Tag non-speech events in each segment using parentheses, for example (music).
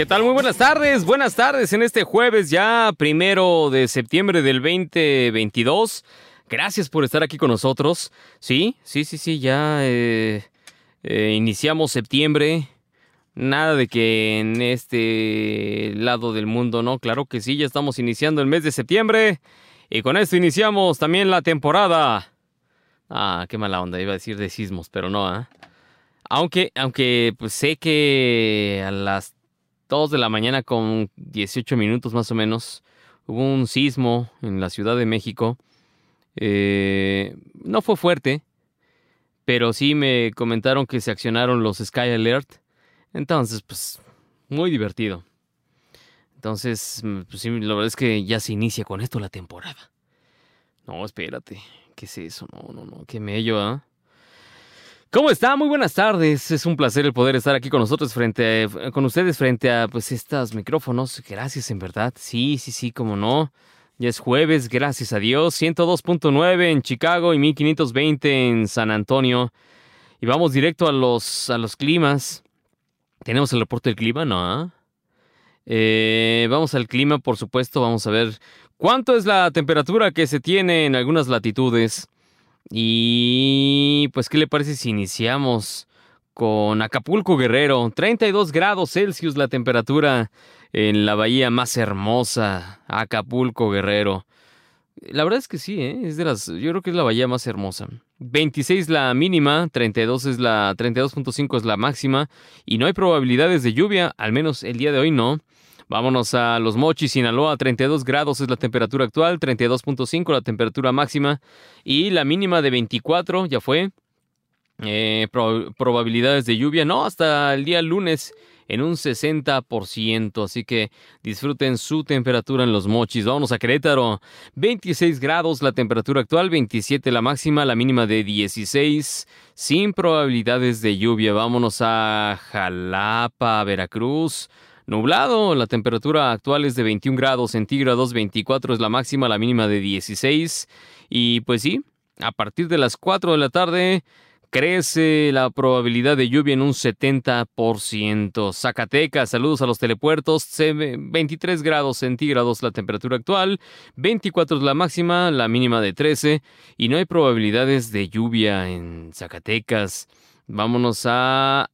¿Qué tal? Muy buenas tardes, buenas tardes en este jueves ya primero de septiembre del 2022. Gracias por estar aquí con nosotros. Sí, sí, sí, sí, ya eh, eh, iniciamos septiembre. Nada de que en este lado del mundo, ¿no? Claro que sí, ya estamos iniciando el mes de septiembre. Y con esto iniciamos también la temporada. Ah, qué mala onda, iba a decir de sismos, pero no, ¿ah? Aunque, aunque pues, sé que a las 2 de la mañana con 18 minutos más o menos, hubo un sismo en la Ciudad de México. Eh, no fue fuerte, pero sí me comentaron que se accionaron los Sky Alert. Entonces, pues, muy divertido. Entonces, pues sí, la verdad es que ya se inicia con esto la temporada. No, espérate. ¿Qué es eso? No, no, no. Qué mello, ¿ah? ¿Cómo está? Muy buenas tardes. Es un placer el poder estar aquí con nosotros frente a, con ustedes frente a pues estos micrófonos. Gracias en verdad. Sí, sí, sí, como no. Ya es jueves, gracias a Dios. 102.9 en Chicago y 1520 en San Antonio. Y vamos directo a los a los climas. ¿Tenemos el reporte del clima? No. Eh, vamos al clima, por supuesto. Vamos a ver cuánto es la temperatura que se tiene en algunas latitudes. Y pues, ¿qué le parece si iniciamos con Acapulco Guerrero? 32 grados Celsius la temperatura en la bahía más hermosa, Acapulco Guerrero. La verdad es que sí, ¿eh? es de las, yo creo que es la bahía más hermosa. 26 la mínima, 32 es la 32.5 es la máxima y no hay probabilidades de lluvia, al menos el día de hoy no. Vámonos a Los Mochis, Sinaloa, 32 grados es la temperatura actual, 32.5 la temperatura máxima y la mínima de 24, ya fue. Eh, probabilidades de lluvia, no, hasta el día lunes en un 60%, así que disfruten su temperatura en los mochis. Vámonos a Querétaro, 26 grados la temperatura actual, 27 la máxima, la mínima de 16, sin probabilidades de lluvia. Vámonos a Jalapa, Veracruz, Nublado, la temperatura actual es de 21 grados centígrados, 24 es la máxima, la mínima de 16. Y pues sí, a partir de las 4 de la tarde crece la probabilidad de lluvia en un 70%. Zacatecas, saludos a los telepuertos, 23 grados centígrados la temperatura actual, 24 es la máxima, la mínima de 13 y no hay probabilidades de lluvia en Zacatecas. Vámonos a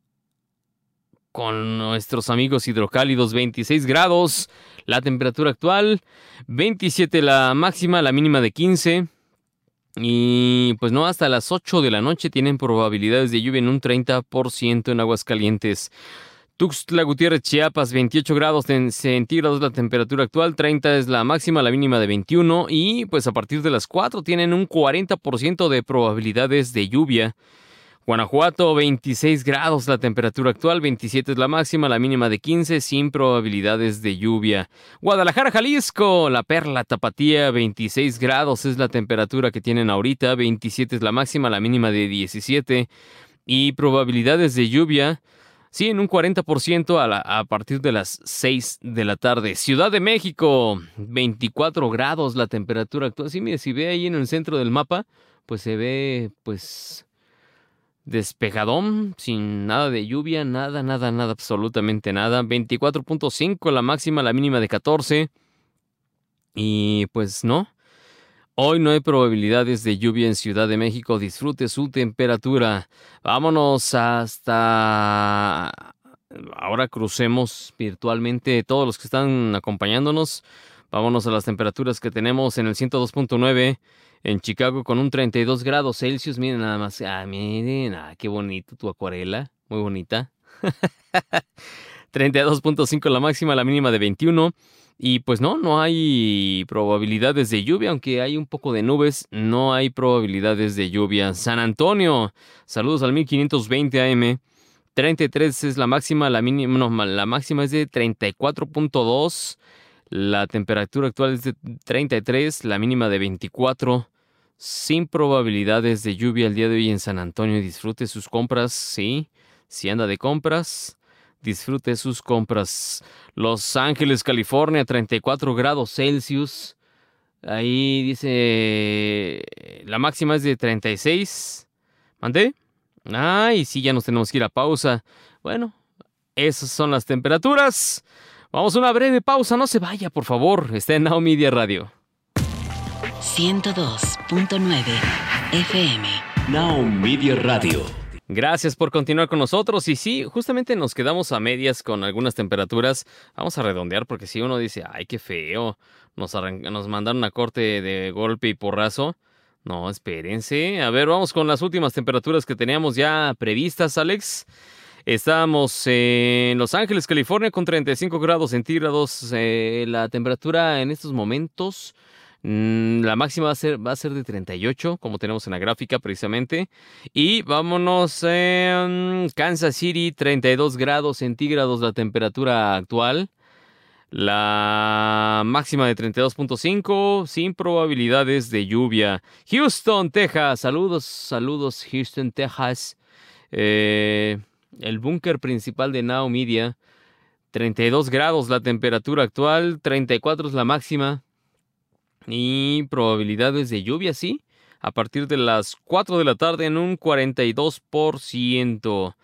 con nuestros amigos hidrocálidos 26 grados, la temperatura actual 27 la máxima, la mínima de 15 y pues no, hasta las 8 de la noche tienen probabilidades de lluvia en un 30% en aguas calientes. Tuxtla Gutiérrez, Chiapas, 28 grados centígrados la temperatura actual, 30 es la máxima, la mínima de 21 y pues a partir de las 4 tienen un 40% de probabilidades de lluvia. Guanajuato, 26 grados la temperatura actual, 27 es la máxima, la mínima de 15, sin probabilidades de lluvia. Guadalajara, Jalisco, la perla tapatía, 26 grados es la temperatura que tienen ahorita, 27 es la máxima, la mínima de 17, y probabilidades de lluvia, sí, en un 40% a, a partir de las 6 de la tarde. Ciudad de México, 24 grados la temperatura actual. Sí, mire, si ve ahí en el centro del mapa, pues se ve, pues despejadón, sin nada de lluvia, nada, nada, nada, absolutamente nada. 24.5 la máxima, la mínima de 14. Y pues no. Hoy no hay probabilidades de lluvia en Ciudad de México. Disfrute su temperatura. Vámonos hasta... Ahora crucemos virtualmente todos los que están acompañándonos. Vámonos a las temperaturas que tenemos en el 102.9 en Chicago con un 32 grados Celsius. Miren nada más. Ah, miren, ah, qué bonito tu acuarela. Muy bonita. (laughs) 32.5 la máxima, la mínima de 21. Y pues no, no hay probabilidades de lluvia, aunque hay un poco de nubes, no hay probabilidades de lluvia. San Antonio, saludos al 1520 AM. 33 es la máxima, la mínima, no, la máxima es de 34.2. La temperatura actual es de 33, la mínima de 24 sin probabilidades de lluvia el día de hoy en San Antonio. Disfrute sus compras, sí. Si anda de compras, disfrute sus compras. Los Ángeles, California, 34 grados Celsius. Ahí dice, la máxima es de 36. ¿Mandé? Ay, sí, ya nos tenemos que ir a pausa. Bueno, Esas son las temperaturas. Vamos a una breve pausa, no se vaya, por favor. Está en Now Media Radio. 102.9 FM. Now Media Radio. Gracias por continuar con nosotros. Y sí, justamente nos quedamos a medias con algunas temperaturas. Vamos a redondear porque si uno dice, ay, qué feo, nos, nos mandaron a corte de golpe y porrazo. No, espérense. A ver, vamos con las últimas temperaturas que teníamos ya previstas, Alex. Estamos en Los Ángeles, California, con 35 grados centígrados. Eh, la temperatura en estos momentos la máxima va a, ser, va a ser de 38, como tenemos en la gráfica precisamente. Y vámonos en Kansas City, 32 grados centígrados la temperatura actual. La máxima de 32.5 sin probabilidades de lluvia. Houston, Texas. Saludos, saludos Houston, Texas. Eh, el búnker principal de Now Media. 32 grados la temperatura actual, 34 es la máxima. Y probabilidades de lluvia, sí, a partir de las 4 de la tarde en un 42%.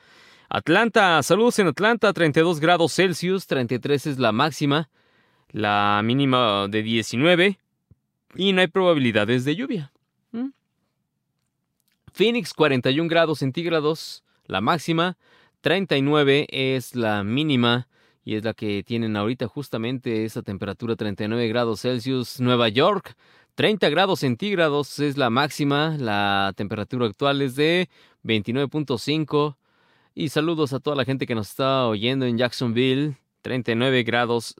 Atlanta, saludos en Atlanta, 32 grados Celsius, 33 es la máxima, la mínima de 19 y no hay probabilidades de lluvia. Phoenix, 41 grados centígrados, la máxima, 39 es la mínima y es la que tienen ahorita justamente esa temperatura 39 grados Celsius. Nueva York, 30 grados centígrados es la máxima, la temperatura actual es de 29.5. Y saludos a toda la gente que nos está oyendo en Jacksonville. 39 grados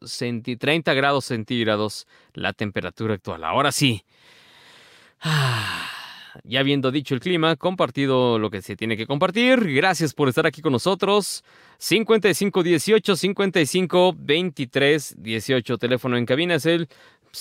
30 grados centígrados la temperatura actual. Ahora sí. Ah ya habiendo dicho el clima, compartido lo que se tiene que compartir. Gracias por estar aquí con nosotros. 5518 55 23 18. Teléfono en cabina es el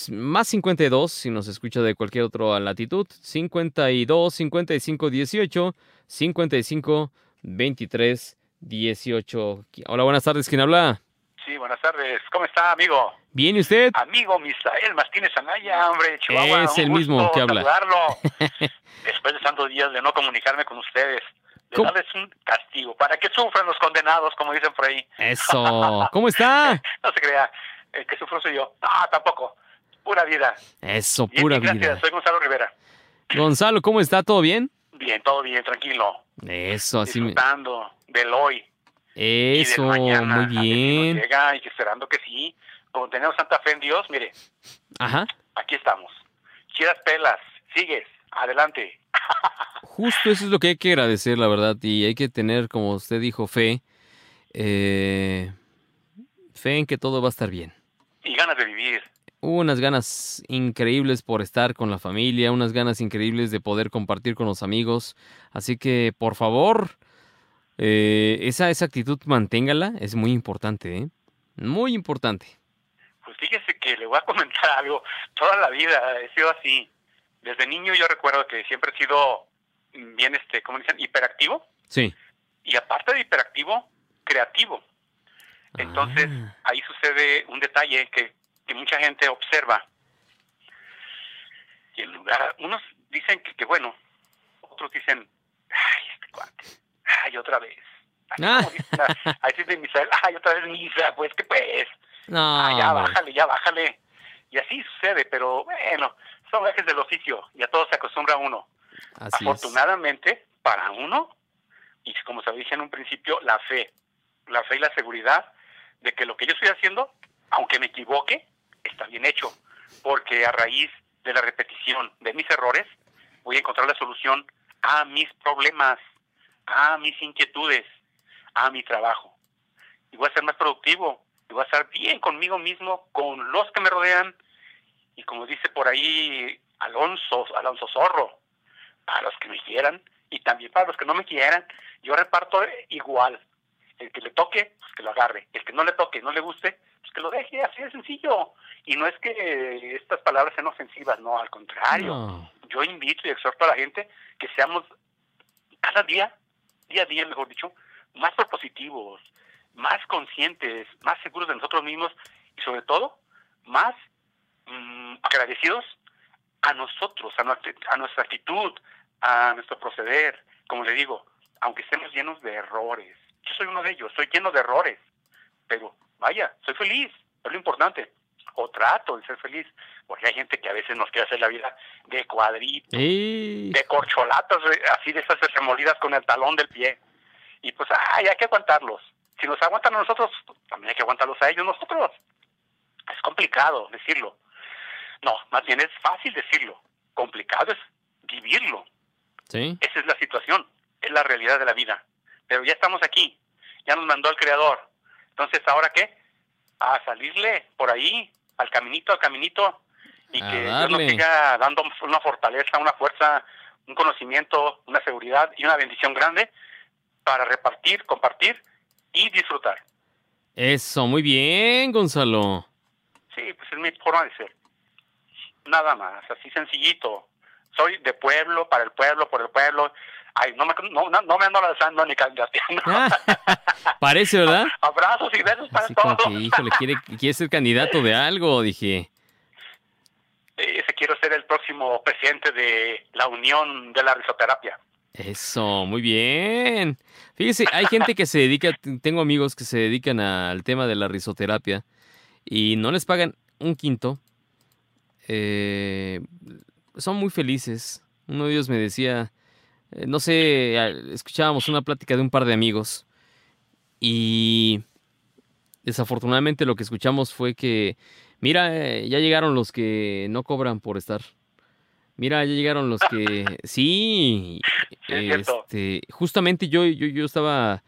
más 52 si nos escucha de cualquier otra latitud. 52 55 18 55 23 18. Hola, buenas tardes. ¿Quién habla? Sí, buenas tardes. ¿Cómo está, amigo? Bien, ¿y usted? Amigo Misael Martínez Anaya, hombre, Chihuahua. Es el mismo que habla. (laughs) Después de tantos días de no comunicarme con ustedes, de darles un castigo, para que sufran los condenados, como dicen por ahí. Eso. (laughs) ¿Cómo está? no se crea, el que sufro soy yo. Ah, tampoco. Pura vida. Eso, pura vida. Gracias, soy Gonzalo Rivera. Gonzalo, ¿cómo está? ¿Todo bien? Bien, todo bien, tranquilo. Eso, así Disfrutando del hoy. Eso, muy bien. Llega y esperando que sí. Como tenemos tanta fe en Dios, mire. Ajá. Aquí estamos. Chidas pelas, sigues, adelante. Justo eso es lo que hay que agradecer, la verdad. Y hay que tener, como usted dijo, fe. Eh, fe en que todo va a estar bien. Y ganas de vivir. Unas ganas increíbles por estar con la familia, unas ganas increíbles de poder compartir con los amigos. Así que, por favor, eh, esa, esa actitud manténgala, es muy importante, ¿eh? Muy importante. Le voy a comentar (laughs) algo. Toda la vida he sido así. Desde niño yo recuerdo que siempre he sido bien, este, ¿cómo dicen? Hiperactivo. Sí. Y aparte de hiperactivo, creativo. Entonces, ah. ahí sucede un detalle que, que mucha gente observa. Y en lugar, unos dicen que, que bueno, otros dicen, ay, este cuate, ay, otra vez. Ay, ah. (laughs) Ahí sí de misa, ay, otra vez misa, pues, que pues. No, ya bájale, ya bájale. Y así sucede, pero bueno, son ejes del oficio y a todo se acostumbra uno. Afortunadamente, para uno, y como se dije en un principio, la fe. La fe y la seguridad de que lo que yo estoy haciendo, aunque me equivoque, está bien hecho. Porque a raíz de la repetición de mis errores, voy a encontrar la solución a mis problemas, a mis inquietudes, a mi trabajo. Y voy a ser más productivo, y voy a estar bien conmigo mismo, con los que me rodean, y como dice por ahí Alonso, Alonso Zorro, a los que me quieran, y también para los que no me quieran, yo reparto igual. El que le toque, pues que lo agarre. El que no le toque, no le guste, pues que lo deje, así de sencillo. Y no es que estas palabras sean ofensivas, no, al contrario. Yo invito y exhorto a la gente que seamos cada día, día a día, mejor dicho, más propositivos, más conscientes, más seguros de nosotros mismos y sobre todo más mm, agradecidos a nosotros, a nuestra, a nuestra actitud, a nuestro proceder. Como le digo, aunque estemos llenos de errores, Yo soy uno de ellos, estoy lleno de errores, pero vaya, soy feliz, es lo importante. O trato de ser feliz, porque hay gente que a veces nos quiere hacer la vida de cuadritos, de corcholatas, así de esas remolidas con el talón del pie. Y pues, ay, hay que aguantarlos. Si nos aguantan a nosotros, también hay que aguantarlos a ellos nosotros. Es complicado decirlo. No, más bien es fácil decirlo. Complicado es vivirlo. ¿Sí? Esa es la situación, es la realidad de la vida. Pero ya estamos aquí, ya nos mandó el Creador. Entonces, ¿ahora qué? A salirle por ahí, al caminito, al caminito, y que Dios nos siga dando una fortaleza, una fuerza, un conocimiento, una seguridad y una bendición grande para repartir, compartir y disfrutar. Eso, muy bien, Gonzalo. Sí, pues es mi forma de ser. Nada más, así sencillito. Soy de pueblo, para el pueblo, por el pueblo. Ay, no me, no, no me ando lanzando ni candidateando. (laughs) parece, ¿verdad? Abrazos y besos para así todos. Como que, híjole, quiere, quiere ser candidato de algo, dije. Ese quiero ser el próximo presidente de la Unión de la Risoterapia. Eso, muy bien. Fíjese, hay gente que se dedica, tengo amigos que se dedican al tema de la risoterapia y no les pagan un quinto. Eh, son muy felices. Uno de ellos me decía, eh, no sé, escuchábamos una plática de un par de amigos y desafortunadamente lo que escuchamos fue que, mira, eh, ya llegaron los que no cobran por estar. Mira, ya llegaron los que (laughs) sí, este, justamente yo, yo, yo estaba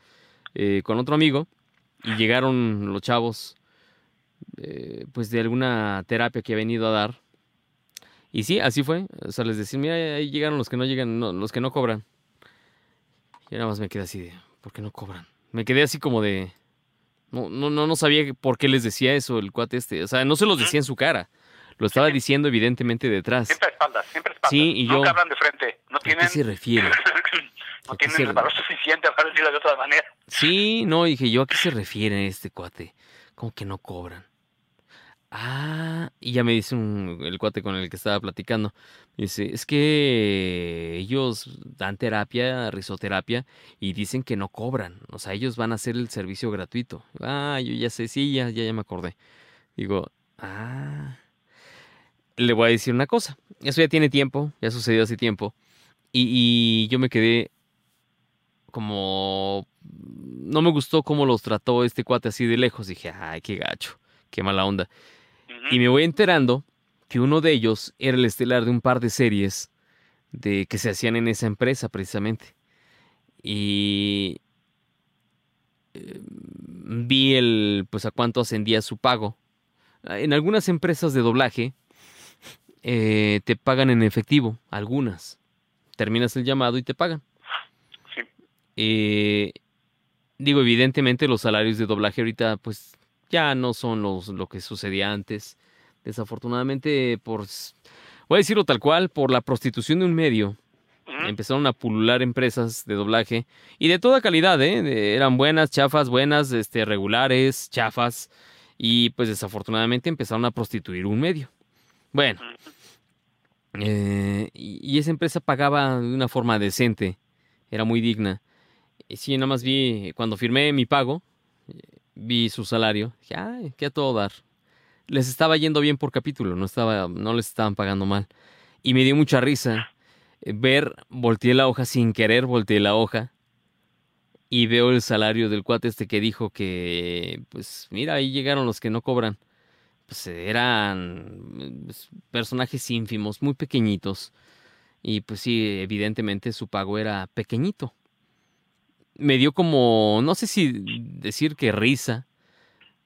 eh, con otro amigo y llegaron los chavos, eh, pues de alguna terapia que ha venido a dar. Y sí, así fue. O sea, les decía, mira, ahí llegaron los que no llegan, los que no cobran. Y nada más me quedé así de, ¿por qué no cobran? Me quedé así como de, no, no, no, no sabía por qué les decía eso el cuate este. O sea, no se los decía en su cara. Lo estaba diciendo evidentemente detrás. Siempre a espaldas, siempre a espaldas. Sí, y yo... Nunca hablan de frente. No tienen... ¿A qué se refiere? (laughs) no tienen el valor suficiente para decirlo de otra manera. Sí, no, dije yo, ¿a qué se refiere este cuate? Como que no cobran. Ah, y ya me dice un, el cuate con el que estaba platicando. Dice, es que ellos dan terapia, risoterapia, y dicen que no cobran. O sea, ellos van a hacer el servicio gratuito. Ah, yo ya sé, sí, ya, ya, ya me acordé. Digo, ah, le voy a decir una cosa. Eso ya tiene tiempo, ya sucedió hace tiempo. Y, y, yo me quedé como... No me gustó cómo los trató este cuate así de lejos. Dije, ay, qué gacho, qué mala onda. Y me voy enterando que uno de ellos era el estelar de un par de series de que se hacían en esa empresa precisamente. Y vi el pues a cuánto ascendía su pago. En algunas empresas de doblaje eh, te pagan en efectivo, algunas. Terminas el llamado y te pagan. Sí. Eh, digo, evidentemente los salarios de doblaje ahorita pues ya no son los, lo que sucedía antes. Desafortunadamente, por, voy a decirlo tal cual, por la prostitución de un medio, empezaron a pulular empresas de doblaje y de toda calidad, ¿eh? eran buenas, chafas, buenas, este, regulares, chafas, y pues desafortunadamente empezaron a prostituir un medio. Bueno, eh, y, esa empresa pagaba de una forma decente, era muy digna. Y sí, nada más vi, cuando firmé mi pago, vi su salario, dije, ay, qué a todo dar. Les estaba yendo bien por capítulo, no, estaba, no les estaban pagando mal. Y me dio mucha risa eh, ver, volteé la hoja sin querer, volteé la hoja y veo el salario del cuate este que dijo que, pues mira, ahí llegaron los que no cobran. Pues eran pues, personajes ínfimos, muy pequeñitos. Y pues sí, evidentemente su pago era pequeñito me dio como, no sé si decir que risa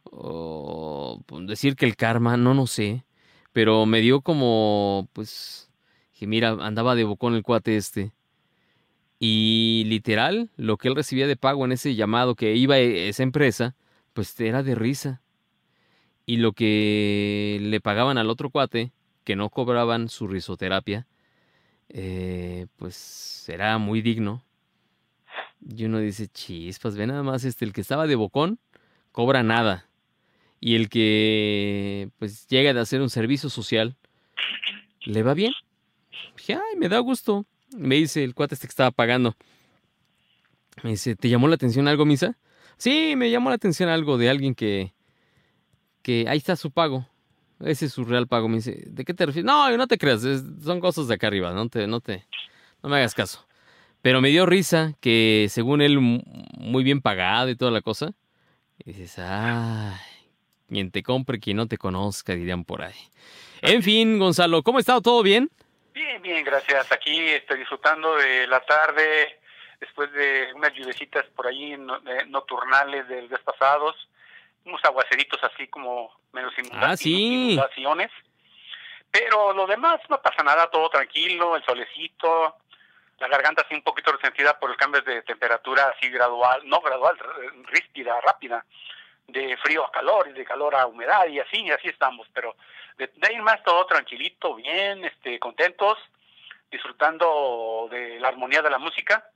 o decir que el karma, no, no sé, pero me dio como, pues, que mira, andaba de bocón el cuate este. Y literal, lo que él recibía de pago en ese llamado que iba a esa empresa, pues era de risa. Y lo que le pagaban al otro cuate, que no cobraban su risoterapia, eh, pues era muy digno. Y uno dice, chispas, ve nada más, este, el que estaba de bocón cobra nada. Y el que pues llega de hacer un servicio social, le va bien. Ay, me da gusto. Me dice el cuate este que estaba pagando. Me dice, ¿te llamó la atención algo, Misa? Sí, me llamó la atención algo de alguien que, que ahí está su pago. Ese es su real pago. Me dice, ¿de qué te refieres? No, no te creas, son cosas de acá arriba, no te, no te, no me hagas caso. Pero me dio risa que según él muy bien pagado y toda la cosa. Y dices, ay, quien te compre, quien no te conozca, dirían por ahí. En fin, Gonzalo, ¿cómo ha estado? ¿Todo bien? Bien, bien, gracias. Aquí estoy disfrutando de la tarde, después de unas lluvecitas por ahí nocturnales del días pasados, unos aguaceritos así como menos ah, inundaciones. Pero lo demás no pasa nada, todo tranquilo, el solecito, la garganta así un poquito resentida por el cambio de temperatura así gradual, no gradual, ríspida, rápida, de frío a calor y de calor a humedad y así, así estamos, pero de, de ahí más todo tranquilito, bien, este, contentos, disfrutando de la armonía de la música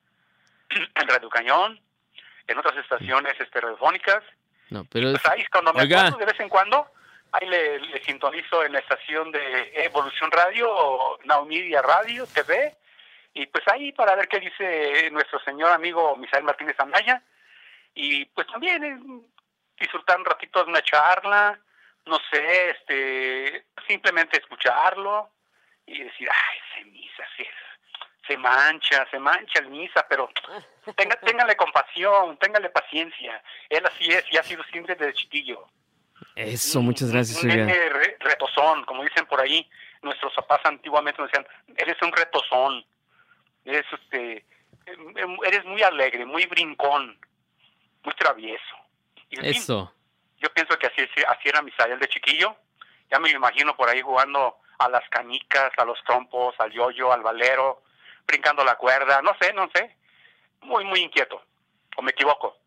(clears throat) en Radio Cañón, en otras estaciones este, radiofónicas. No, pero pues ahí cuando me acuerdo de vez en cuando, ahí le, sintonizo en la estación de Evolución Radio o Now Media Radio TV, y pues ahí para ver qué dice nuestro señor amigo Misael Martínez Amaya, y pues también eh, disfrutar un ratito de una charla, no sé, este, simplemente escucharlo y decir, ay, se misa, se, mancha, se mancha el misa, pero tenga, (laughs) téngale compasión, téngale paciencia. Él así es y ha sido siempre desde chiquillo. Eso, muchas gracias. Un, retozón, como dicen por ahí, nuestros papás antiguamente nos decían, eres un retozón, eres, este, em, eres muy alegre, muy brincón, muy travieso. Eso. yo pienso que así, así era Misael de chiquillo. Ya me lo imagino por ahí jugando a las canicas, a los trompos, al yoyo, al valero, brincando la cuerda, no sé, no sé. Muy, muy inquieto. ¿O me equivoco?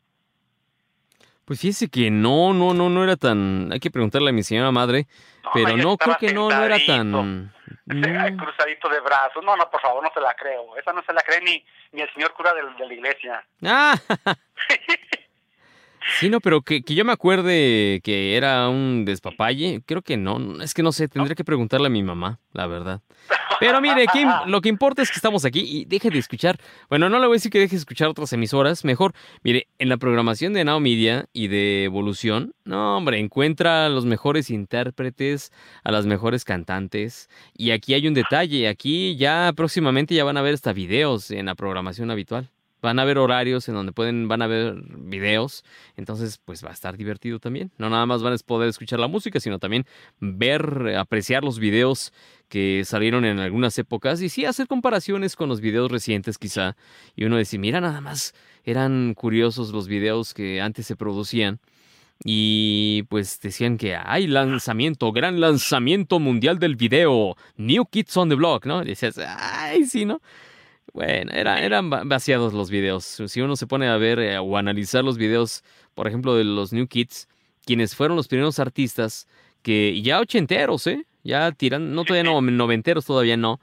Pues fíjese que no, no, no, no era tan. Hay que preguntarle a mi señora madre, pero no, creo que no, no era tan. (laughs) Cruzadito de brazos. No, no, por favor, no se la creo. Esa no se la cree ni, ni el señor cura de, de la iglesia. Ah. (laughs) (laughs) Sí, no, pero que, que, yo me acuerde que era un despapalle, creo que no, es que no sé, tendría que preguntarle a mi mamá, la verdad. Pero mire, lo que importa es que estamos aquí y deje de escuchar, bueno, no le voy a decir que deje de escuchar otras emisoras, mejor, mire, en la programación de Now Media y de Evolución, no, hombre, encuentra a los mejores intérpretes, a las mejores cantantes, y aquí hay un detalle, aquí ya próximamente ya van a ver hasta videos en la programación habitual van a ver horarios en donde pueden, van a ver videos, entonces pues va a estar divertido también. No nada más van a poder escuchar la música, sino también ver, apreciar los videos que salieron en algunas épocas y sí hacer comparaciones con los videos recientes quizá. Y uno decir, mira nada más, eran curiosos los videos que antes se producían. Y pues decían que hay lanzamiento, gran lanzamiento mundial del video, New Kids on the Block, ¿no? Y decías, ay, sí, ¿no? Bueno, era, eran vaciados los videos. Si uno se pone a ver eh, o analizar los videos, por ejemplo, de los New Kids, quienes fueron los primeros artistas que ya ochenteros, ¿eh? Ya tiran, no todavía no, noventeros todavía no,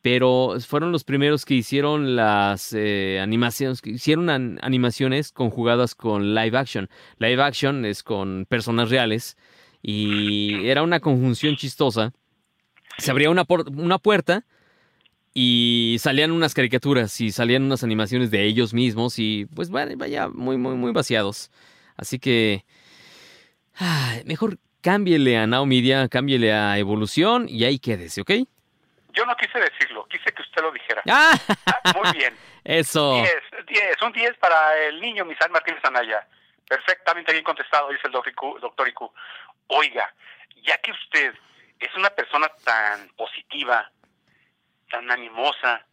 pero fueron los primeros que hicieron las eh, animaciones, que hicieron animaciones conjugadas con live action. Live action es con personas reales y era una conjunción chistosa. Se abría una, una puerta y salían unas caricaturas y salían unas animaciones de ellos mismos y pues vaya muy, muy, muy vaciados. Así que mejor cámbiele a Now Media, cámbiele a Evolución y ahí quédese, ¿ok? Yo no quise decirlo, quise que usted lo dijera. (laughs) Ah, muy bien. Eso. 10, 10, un 10 para el niño Misal Martínez Anaya. Perfectamente bien contestado, dice el doctor Iku. Oiga, ya que usted es una persona tan positiva, tan animosa,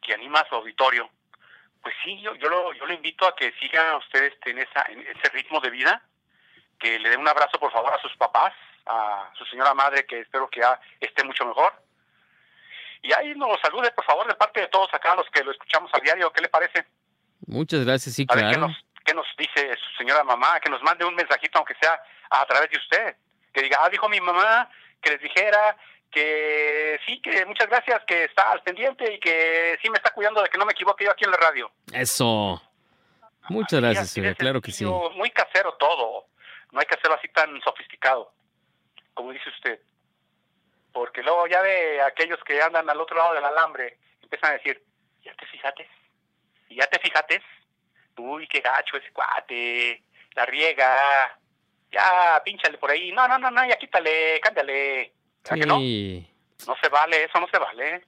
que anima a su auditorio, pues sí, yo, yo, lo, yo lo invito a que siga ustedes en, esa, en ese ritmo de vida, que le dé un abrazo por favor a sus papás, a su señora madre, que espero que esté mucho mejor. Y ahí nos salude, por favor, de parte de todos acá, los que lo escuchamos a diario. ¿Qué le parece? Muchas gracias, sí, claro. qué nos, qué nos dice su señora mamá, que nos mande un mensajito, aunque sea a través de usted. Que diga, ah, dijo mi mamá que les dijera que sí, que muchas gracias, que está al pendiente y que sí me está cuidando de que no me equivoque yo aquí en la radio. Eso. Muchas gracias, claro que sí. Muy casero todo. No hay que hacerlo así tan sofisticado, como dice usted. Porque luego ya ve aquellos que andan al otro lado del alambre, empiezan a decir, ya te fijates, ya te fijates, uy, qué gacho ese cuate, la riega, ya, pínchale por ahí, no, no, no, no, ya quítale, cámbiale. Sí. no? No se vale, eso no se vale.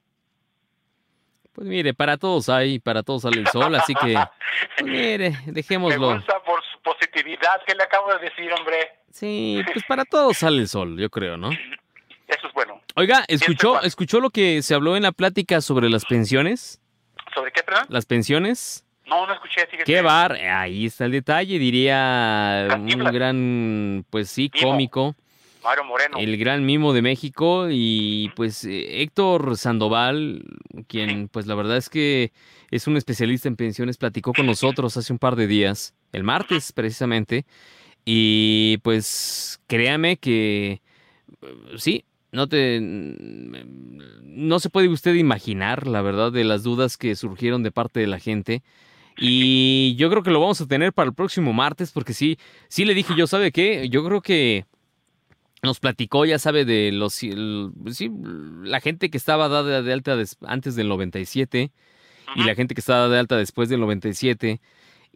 Pues mire, para todos hay, para todos sale el sol, así que, (laughs) pues mire, dejémoslo. Me gusta por su positividad, que le acabo de decir, hombre. Sí, pues para todos sale el sol, yo creo, ¿no? (laughs) Eso es bueno. Oiga, ¿escuchó, ¿escuchó lo que se habló en la plática sobre las pensiones? ¿Sobre qué, perdón? Las pensiones. No, no escuché. Qué bar, ahí está el detalle, diría un gran, pues sí, cómico. Mario Moreno. El gran mimo de México y pues eh, Héctor Sandoval, quien pues la verdad es que es un especialista en pensiones, platicó con nosotros hace un par de días, el martes precisamente, y pues créame que sí, no te no se puede usted imaginar la verdad de las dudas que surgieron de parte de la gente y yo creo que lo vamos a tener para el próximo martes, porque sí, sí le dije yo, ¿sabe qué? Yo creo que nos platicó, ya sabe, de los sí, la gente que estaba dada de alta antes del 97 y la gente que estaba de alta después del 97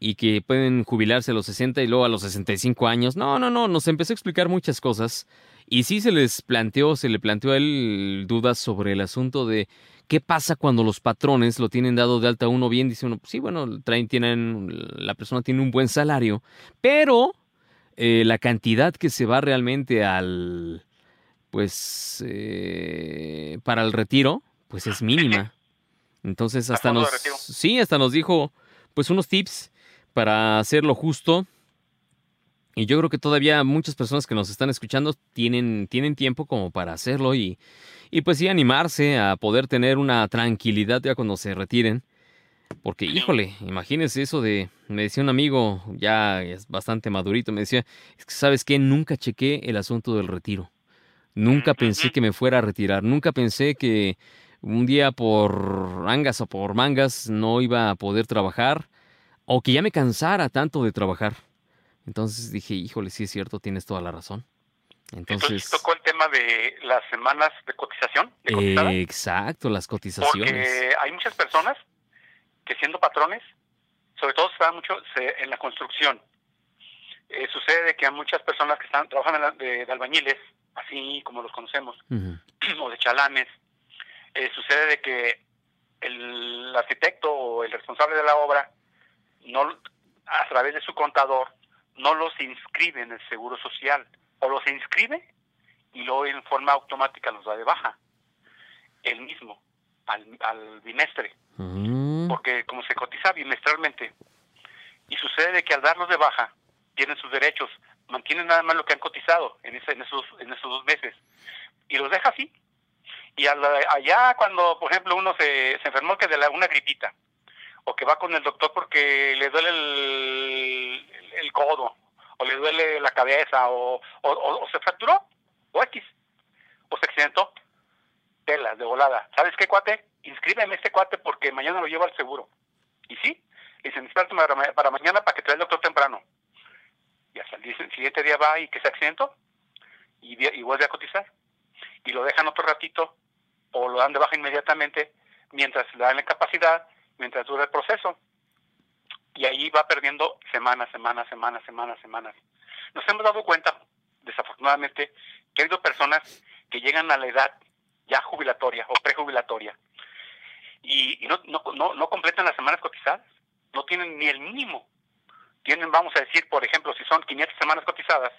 y que pueden jubilarse a los 60 y luego a los 65 años. No, no, no, nos empezó a explicar muchas cosas y sí se les planteó, se le planteó a él dudas sobre el asunto de ¿Qué pasa cuando los patrones lo tienen dado de alta uno bien? Dice uno, sí, bueno, traen, tienen, la persona tiene un buen salario, pero eh, la cantidad que se va realmente al, pues, eh, para el retiro, pues es mínima. Entonces hasta nos, sí, hasta nos dijo, pues unos tips para hacerlo justo. Y yo creo que todavía muchas personas que nos están escuchando tienen, tienen tiempo como para hacerlo y y pues sí animarse a poder tener una tranquilidad ya cuando se retiren. Porque, híjole, imagínense eso de, me decía un amigo, ya es bastante madurito, me decía, es que sabes qué, nunca chequé el asunto del retiro. Nunca pensé que me fuera a retirar, nunca pensé que un día por angas o por mangas no iba a poder trabajar o que ya me cansara tanto de trabajar. Entonces dije, híjole, sí es cierto, tienes toda la razón. Entonces, tocó el tema de las semanas de cotización. exacto, las cotizaciones. Porque hay muchas personas que siendo patrones, sobre todo se da mucho en la construcción. Eh, sucede que hay muchas personas que están trabajando de, albañiles, así como los conocemos, (clears throat) o de chalanes, eh, sucede de que el arquitecto o el responsable de la obra no a través de su contador no los inscribe en el seguro social o los inscribe y luego en forma automática los da de baja. El mismo, al, al bimestre. Mm. Porque como se cotiza bimestralmente, y sucede que al darlos de baja, tienen sus derechos, mantienen nada más lo que han cotizado en, ese, en, esos, en esos dos meses, y los deja así. Y allá cuando, por ejemplo, uno se, se enfermó que de la, una gripita, o que va con el doctor porque le duele el, codo, o le duele la cabeza, o, se fracturó, o X, o se accidentó, tela, de volada. ¿Sabes qué, cuate? Inscríbeme este cuate porque mañana lo llevo al seguro. Y sí, le dicen, espérate para, mañana para que te el doctor temprano. Y hasta el siguiente día va y que se accidentó, y, y vuelve a cotizar. Y lo dejan otro ratito, o lo dan de baja inmediatamente, mientras le dan la capacidad, mientras dura el proceso y ahí va perdiendo semanas, semanas, semanas, semanas, semanas. Nos hemos dado cuenta, desafortunadamente, que ha habido personas que llegan a la edad ya jubilatoria o prejubilatoria y, y no, no, no, completan las semanas cotizadas, no tienen ni el mínimo. Tienen, vamos a decir, por ejemplo, si son 500 semanas cotizadas,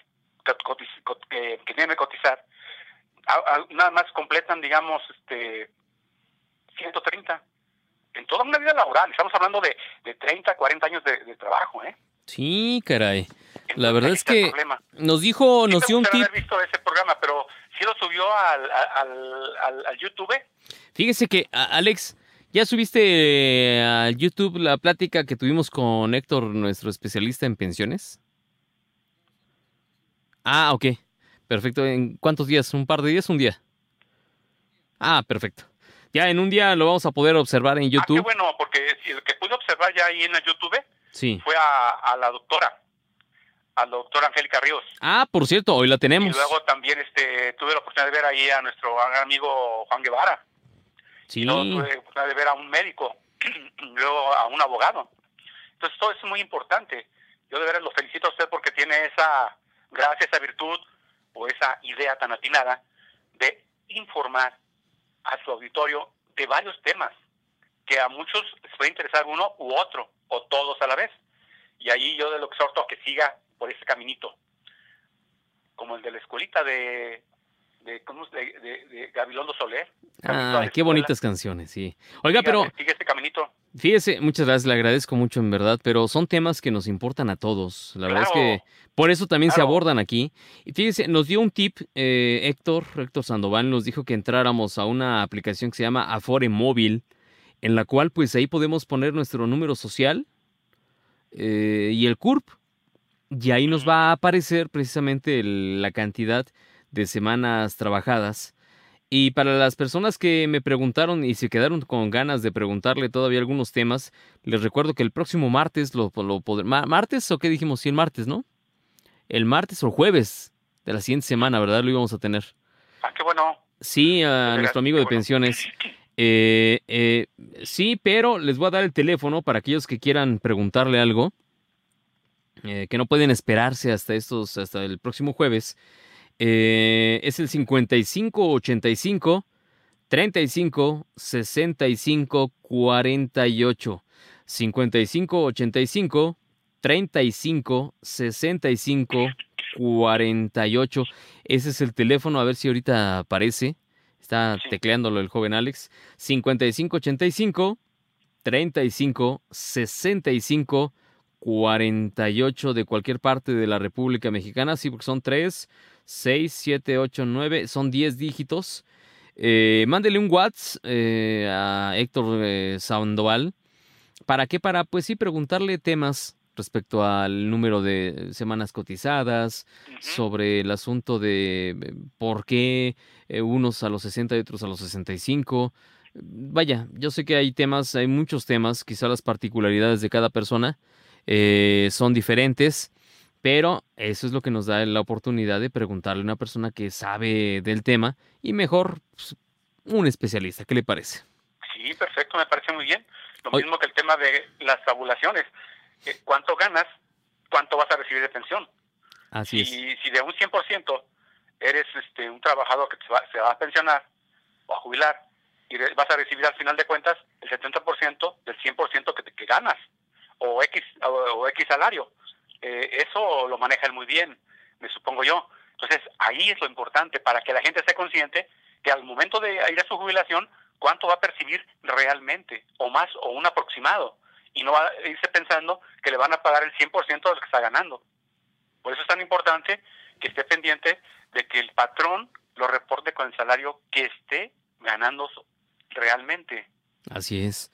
que, que tienen que cotizar, nada más completan, digamos, este 130 en toda una vida laboral. Estamos hablando de, de 30, 40 años de, trabajo, ¿eh? Sí, caray. la verdad es que nos dijo, nos dio un tip. haber visto ese programa, pero sí lo subió al, al, al, YouTube. Fíjese que, Alex, ¿ya subiste al YouTube la plática que tuvimos con Héctor, nuestro especialista en pensiones? Ah, ok. Perfecto. ¿En cuántos días? ¿Un par de días? ¿Un día? Ah, perfecto. Ya en un día lo vamos a poder observar en YouTube. Ah, qué bueno, porque el que pude observar ya ahí en el YouTube fue a, la doctora, a la doctora Angélica Ríos. Ah, por cierto, hoy la tenemos. Y luego también este, tuve la oportunidad de ver ahí a nuestro amigo Juan Guevara. Sí. Y luego tuve de ver a un médico, (clears throat) luego a un abogado. Entonces todo eso es muy importante. Yo de veras lo felicito a usted porque tiene esa gracia, esa virtud o esa idea tan atinada de informar a su auditorio de varios temas que a muchos les puede interesar uno u otro o todos a la vez. Y ahí yo de lo exhorto a que siga por ese caminito, como el de la escuelita de de, ¿cómo, de, de, de Gabilondo Soler. Ah, qué bonitas canciones, sí. Oiga, pero... Sigue este caminito. Fíjese, muchas gracias, le agradezco mucho en verdad, pero son temas que nos importan a todos. La verdad es que por eso también se abordan aquí. Y fíjese, nos dio un tip eh, Héctor, Héctor Sandoval, nos dijo que entráramos a una aplicación que se llama Afore Móvil, en la cual pues ahí podemos poner nuestro número social eh, y el CURP. Y ahí nos va a aparecer precisamente la cantidad de semanas trabajadas. Y para las personas que me preguntaron y se quedaron con ganas de preguntarle todavía algunos temas, les recuerdo que el próximo martes lo, lo ¿Martes o qué dijimos? Sí, el martes, ¿no? El martes o jueves de la siguiente semana, ¿verdad? Lo íbamos a tener. Ah, qué bueno. Sí, a nuestro amigo de pensiones. (laughs) Eh, eh, sí, pero les voy a dar el teléfono para aquellos que quieran preguntarle algo, eh, que no pueden esperarse hasta estos, hasta el próximo jueves. Eh, es el 5585 35 65 48. 5585 35 65 48. Ese es el teléfono, a ver si ahorita aparece. Está tecleándolo el joven Alex. 5585 35 65 48 de cualquier parte de la República Mexicana. Sí, porque son tres 6, 7, 8, 9, son 10 dígitos. Eh, mándele un WhatsApp eh, a Héctor eh, Sandoval. ¿Para qué? Para, pues sí, preguntarle temas respecto al número de semanas cotizadas, sobre el asunto de eh, por qué unos a los 60 y otros a los 65. Vaya, yo sé que hay temas, hay muchos temas, quizá las particularidades de cada persona son diferentes. Pero eso es lo que nos da la oportunidad de preguntarle a una persona que sabe del tema y mejor pues, un especialista. ¿Qué le parece? Sí, perfecto, me parece muy bien. Lo mismo que el tema de las tabulaciones. Eh, ¿Cuánto ganas? ¿Cuánto vas a recibir de pensión? Así si, Si de un 100% eres este, un trabajador que se va, se va a pensionar o a jubilar y vas a recibir al final de cuentas el 70% del 100% que, que ganas o X, o X salario eh, eso lo maneja él muy bien, me supongo yo. Entonces, ahí es lo importante, para que la gente esté consciente que al momento de ir a su jubilación, cuánto va a percibir realmente, o más, o un aproximado, y no va a irse pensando que le van a pagar el 100% de lo que está ganando. Por eso es tan importante que esté pendiente de que el patrón lo reporte con el salario que esté ganando realmente. Así es.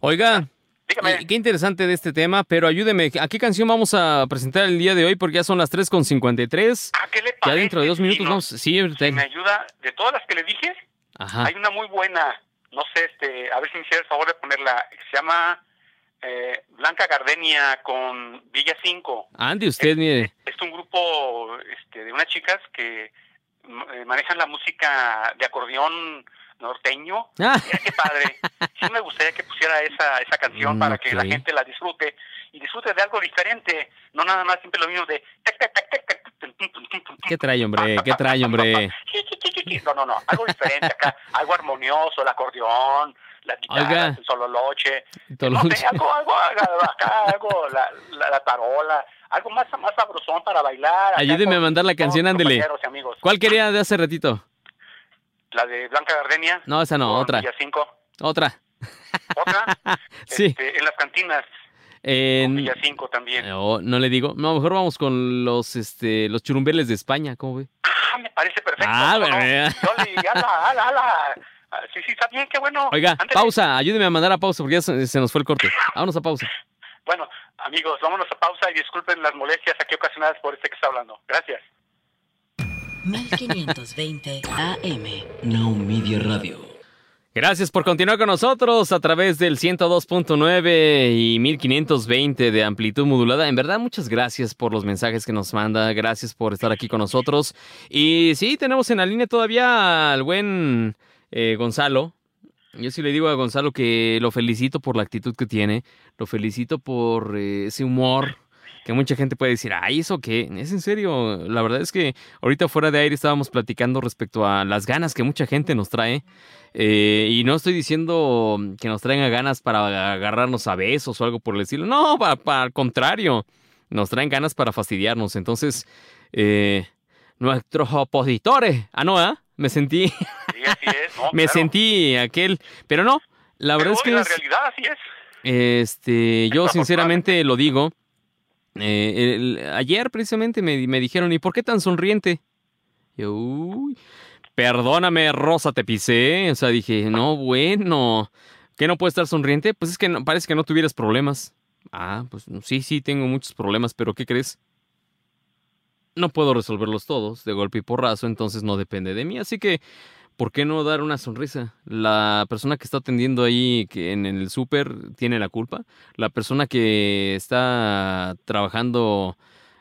Oiga, Qué interesante de este tema, pero ayúdeme, ¿a qué canción vamos a presentar el día de hoy? Porque ya son las 3.53. ¿A qué le parece? Ya dentro de dos minutos vamos... Sí, me ayuda, de todas las que le dije, hay una muy buena, no sé, este, a ver si me hiciera el favor de ponerla, se llama eh, Blanca Gardenia con Villa 5. Ande usted, mire. Es un grupo este, de unas chicas que eh, manejan la música de acordeón norteño. (laughs) Ah. qué padre. Sí me gustaría que pusiera esa, esa canción para que la gente la disfrute y disfrute de algo diferente, no nada más siempre lo mismo de... ¿Qué trae, hombre? ¿Qué trae, hombre? No, no, no, algo diferente acá, algo armonioso, el acordeón, la guitarra, el sololoche, no sé, algo, algo, acá, algo, la, la, tarola, algo más, más sabrosón para bailar. Ayúdeme a mandar la canción, ándele. ¿Cuál quería de hace ratito? La de Blanca Gardenia. No, esa no, otra. Otra. ¿Otra? (laughs) sí. Este, en las cantinas. En Villa 5 también. No, no le digo. No, mejor vamos con los este los churumbeles de España, ¿cómo ve? Ah, me parece perfecto. Ah, bueno. ala, ala, ala. Ah, sí, sí, está bien, qué bueno. Oiga, pausa, ayúdeme a mandar a pausa porque ya se, nos fue el corte. Vámonos a pausa. Bueno, amigos, vámonos a pausa y disculpen las molestias aquí ocasionadas por este que está hablando. Gracias. 1520 AM. Now Media Radio. Gracias por continuar con nosotros a través del 102.9 y 1520 de amplitud modulada. En verdad, muchas gracias por los mensajes que nos manda. Gracias por estar aquí con nosotros. Y sí, tenemos en la línea todavía al buen eh, Gonzalo. Yo sí le digo a Gonzalo que lo felicito por la actitud que tiene, lo felicito por eh, ese humor que mucha gente puede decir, ay, ¿eso qué? Es en serio, la verdad es que ahorita fuera de aire estábamos platicando respecto a las ganas que mucha gente nos trae. Eh, y no estoy diciendo que nos traigan ganas para agarrarnos a besos o algo por el estilo. No, para, al contrario, nos traen ganas para fastidiarnos. Entonces, eh, nuestros opositores. Ah, no, ¿eh? Me sentí. Sí, así es. (laughs) me sentí aquel. Pero no, la verdad es que. La realidad así es. Este, yo sinceramente lo digo. Eh, ayer precisamente me, me, dijeron, ¿y por qué tan sonriente? Yo, uy, perdóname, Rosa, te pisé. O sea, dije, no, bueno, ¿qué no puede estar sonriente? Pues es que no, parece que no tuvieras problemas. Ah, pues sí, sí, tengo muchos problemas, pero ¿qué crees? No puedo resolverlos todos de golpe y porrazo, entonces no depende de mí. Así que, ¿por qué no dar una sonrisa? La persona que está atendiendo ahí que en el súper tiene la culpa. La persona que está trabajando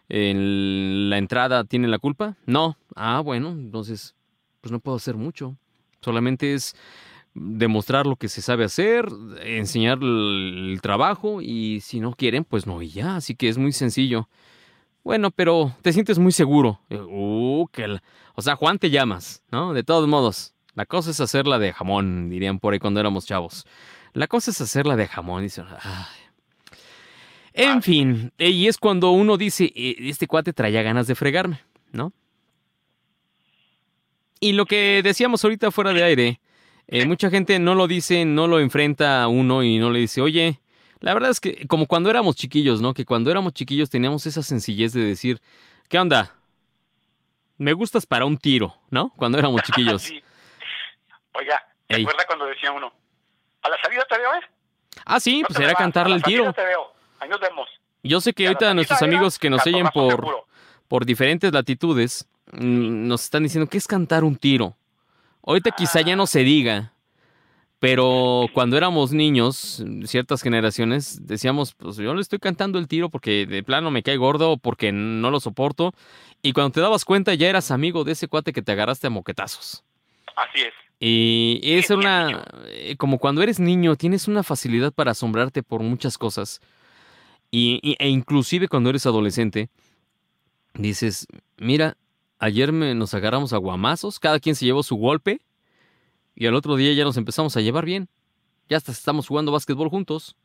en la entrada tiene la culpa. No. Ah, bueno, entonces, pues no puedo hacer mucho. Solamente es demostrar lo que se sabe hacer, enseñar el trabajo y si no quieren, pues no y ya. Así que es muy sencillo. Bueno, pero te sientes muy seguro. Uh, que O sea, Juan te llamas, ¿no? De todos modos, la cosa es hacerla de jamón, dirían por ahí cuando éramos chavos. La cosa es hacerla de jamón. En fin, y es cuando uno dice, e, este cuate traía ganas de fregarme, ¿no? Y lo que decíamos ahorita fuera de aire, eh, mucha gente no lo dice, no lo enfrenta a uno y no le dice, oye, la verdad es que como cuando éramos chiquillos, ¿no? Que cuando éramos chiquillos teníamos esa sencillez de decir, ¿qué onda? Me gustas para un tiro, ¿no? Cuando éramos chiquillos. (laughs) sí. Oiga, ¿te acuerdas cuando decía uno, a la salida te veo, eh? Ah, sí, pues era cantarle el tiro. Te veo. Ahí nos vemos. Yo sé que ahorita nuestros amigos que nos oyen por, por diferentes latitudes mm, nos están diciendo, ¿qué es cantar un tiro? Ahorita quizá ya no se diga, pero cuando éramos niños, ciertas generaciones, decíamos, pues yo le estoy cantando el tiro porque de plano me cae gordo o porque no lo soporto. Y cuando te dabas cuenta ya eras amigo de ese cuate que te agarraste a moquetazos. Así es. Y es una, eh, como cuando eres niño, tienes una facilidad para asombrarte por muchas cosas. Y, e inclusive cuando eres adolescente, dices, mira, ayer me, nos agarramos a guamazos, cada quien se llevó su golpe y al otro día ya nos empezamos a llevar bien. Ya hasta estamos jugando básquetbol juntos.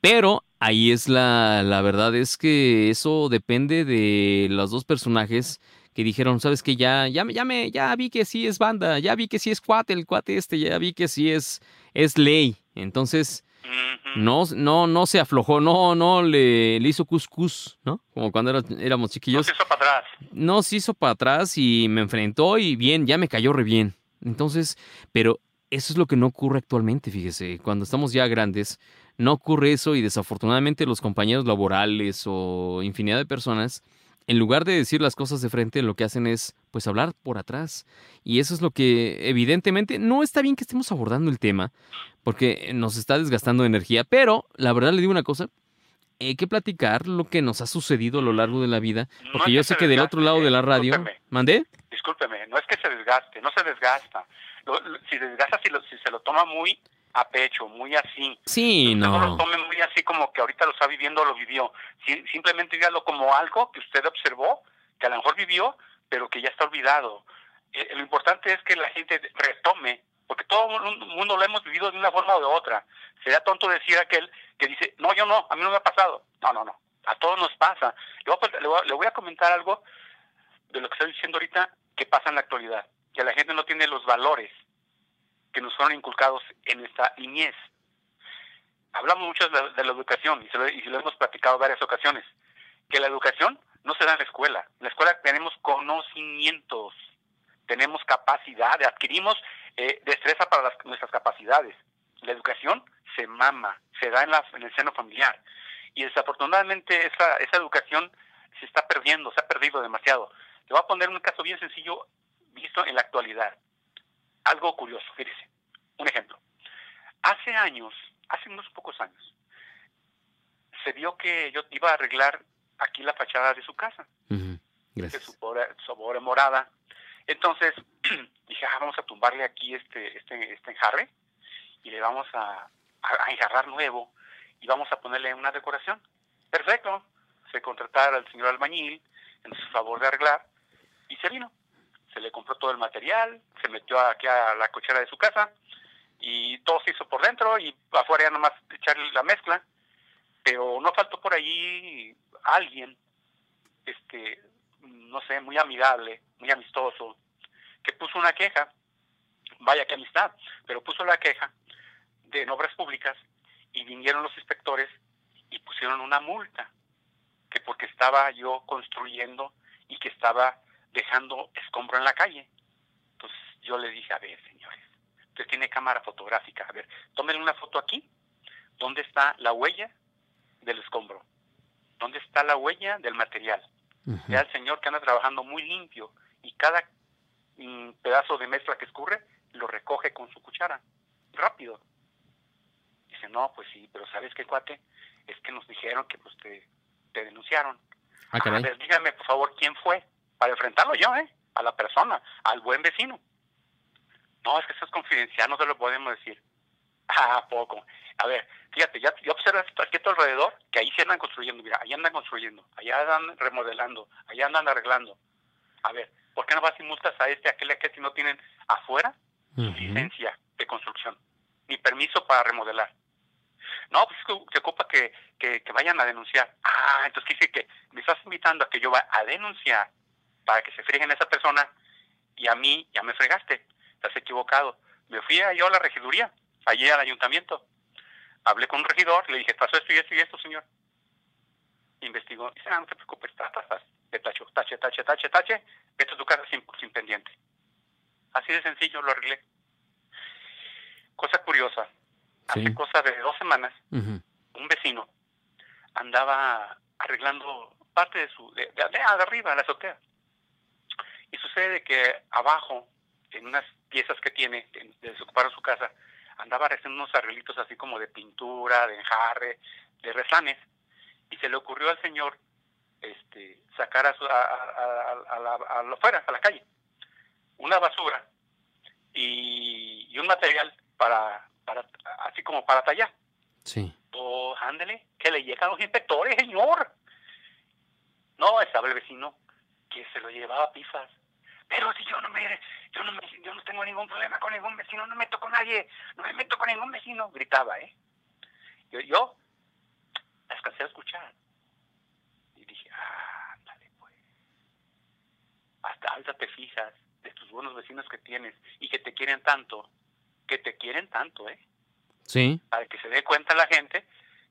Pero ahí es la, la verdad, es que eso depende de los dos personajes que dijeron, sabes que ya, ya, ya, me, ya vi que sí es banda, ya vi que sí es cuate, el cuate este, ya vi que sí es, es ley. Entonces, no, no, no se aflojó, no, no le, le hizo cuscús, ¿no? Como cuando éramos chiquillos. No se hizo para atrás. No se hizo para atrás y me enfrentó y bien, ya me cayó re bien. Entonces, pero eso es lo que no ocurre actualmente, fíjese, cuando estamos ya grandes, no ocurre eso y desafortunadamente los compañeros laborales o infinidad de personas, en lugar de decir las cosas de frente, lo que hacen es pues hablar por atrás. Y eso es lo que evidentemente no está bien que estemos abordando el tema, porque nos está desgastando energía, pero la verdad le digo una cosa, hay que platicar lo que nos ha sucedido a lo largo de la vida, porque yo sé que del otro lado de la radio, ¿mandé? discúlpeme, no es que se desgaste, no se desgasta. si desgasta, si, si se lo toma muy a pecho, muy así. Sí, no. No lo tome muy así como que ahorita lo está viviendo, lo vivió. simplemente dígalo como algo que usted observó, que a lo mejor vivió, pero que ya está olvidado. Eh, lo importante es que la gente retome, porque todo el mundo lo hemos vivido de una forma o de otra. Sería tonto decir aquel que dice, no, yo no, a mí no me ha pasado. No, no, no, a todos nos pasa. le voy a comentar algo de lo que estoy diciendo ahorita que pasa en la actualidad, que la gente no tiene los valores que nos fueron inculcados en esta niñez. Hablamos mucho de, la educación y, se lo, y lo hemos platicado varias ocasiones, que la educación no se da en la escuela. En la escuela tenemos conocimientos, tenemos capacidad, adquirimos eh, destreza para nuestras capacidades. La educación se mama, se da en, la, en el seno familiar. Y desafortunadamente esa, esa educación se está perdiendo, se ha perdido demasiado. Le voy a poner un caso bien sencillo visto en la actualidad. Algo curioso, fíjese. Un ejemplo. Hace años, hace unos pocos años, se vio que yo iba a arreglar aquí la fachada de su casa. Gracias. De su pobre, morada. Entonces, (clears throat) dije, ah, vamos a tumbarle aquí este, este, este enjarre y le vamos a, a, enjarrar nuevo y vamos a ponerle una decoración. Perfecto. Se contratara al señor albañil en su favor de arreglar y se vino. Se le compró todo el material, se metió aquí a la cochera de su casa y todo se hizo por dentro y afuera ya nomás echarle la mezcla. Pero no faltó por ahí alguien, este, no sé, muy amigable, muy amistoso, que puso una queja, vaya que amistad, pero puso la queja de obras públicas y vinieron los inspectores y pusieron una multa, que porque estaba yo construyendo y que estaba dejando escombro en la calle. Entonces yo le dije, a ver, señores, usted tiene cámara fotográfica, a ver, tómenle una foto aquí, ¿dónde está la huella del escombro? ¿Dónde está la huella del material? Vea al señor que anda trabajando muy limpio y cada mm, pedazo de mezcla que escurre lo recoge con su cuchara, rápido. Dice, no, pues sí, pero ¿sabes qué, cuate? Es que nos dijeron que pues te, denunciaron. Ah, a ver, dígame, por favor, ¿quién fue? Para enfrentarlo yo, ¿eh? A la persona, al buen vecino. No, es que eso es confidencial, no te lo podemos decir. (laughs) Ah, poco. A ver, fíjate, ya, ya observas aquí a tu alrededor que ahí se andan construyendo, mira, ahí andan construyendo, allá andan remodelando, allá andan arreglando. A ver, ¿por qué no vas y multas a este, a aquel, a aquel si no tienen afuera licencia de construcción, ni permiso para remodelar? No, pues se ocupa que, que, vayan a denunciar. Ah, entonces dice que me estás invitando a que yo vaya a denunciar para que se freguen a esa persona y a mí ya me fregaste. Estás equivocado. Me fui yo a la regiduría, allí al ayuntamiento. Hablé con un regidor, le dije, pasó esto y esto y esto, señor. Investigó. Dice, ah, no te preocupes, tatas, de tacho, tache, tache, tache, tache, vete a tu casa sin, sin pendiente. Así de sencillo lo arreglé. Cosa curiosa, hace cosa de dos semanas, un vecino andaba arreglando parte de su, de, de, arriba, la azotea. Y sucede que abajo, en unas piezas que tiene, de desocupar su casa, andaba haciendo unos arreglitos así como de pintura, de enjarre, de rezanes, y se le ocurrió al señor este, sacar a, su, a, a, la, a, afuera, a la calle, una basura y, y un material para para, así como para tallar. Sí. Pues ándele, que le llegan los inspectores, señor. No, estaba el vecino que se lo llevaba a pifas. Pero si yo no me, yo no me, yo no tengo ningún problema con ningún vecino, no me meto con nadie, no me meto con ningún vecino, gritaba, ¿eh? Yo, yo alcancé a escuchar. Y dije, ah, dale pues. Hasta alta te fijas de tus buenos vecinos que tienes y que te quieren tanto que te quieren tanto, ¿eh? Sí. Para que se dé cuenta la gente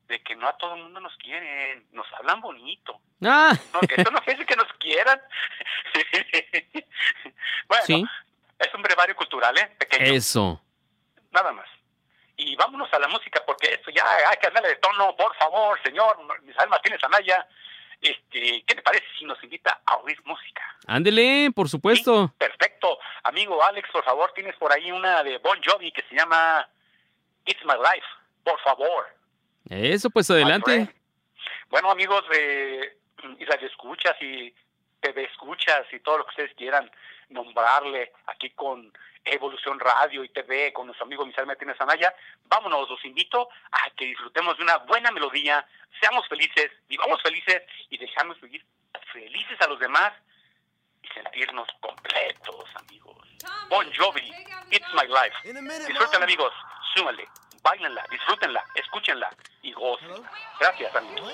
de que no a todo el mundo nos quieren, nos hablan bonito. Ah. No, eso no quiere decir que nos quieran. (laughs) bueno, es un brevario cultural, ¿eh? Pequeño. Eso. Nada más. Y vámonos a la música, porque esto ya hay que darle de tono, por favor, señor Misael Martínez Anaya. Este, ¿Qué te parece si nos invita a oír música? Ándele, por supuesto. perfecto. Amigo Alex, por favor, tienes por ahí una de Bon Jovi que se llama It's My Life, por favor. Eso, pues adelante. Bueno, amigos de y radio escuchas y TV escuchas y todo lo que ustedes quieran nombrarle aquí con Evolución Radio y TV con nuestro amigo Misael Martínez Anaya. Vámonos, los invito a que disfrutemos de una buena melodía, seamos felices, vivamos felices y dejamos vivir felices a los demás y sentirnos completos, amigos. Bon Jovi, It's My Life. Disfruten, amigos, súmale, bailenla, disfrútenla, escúchenla y gocen. Gracias, amigos.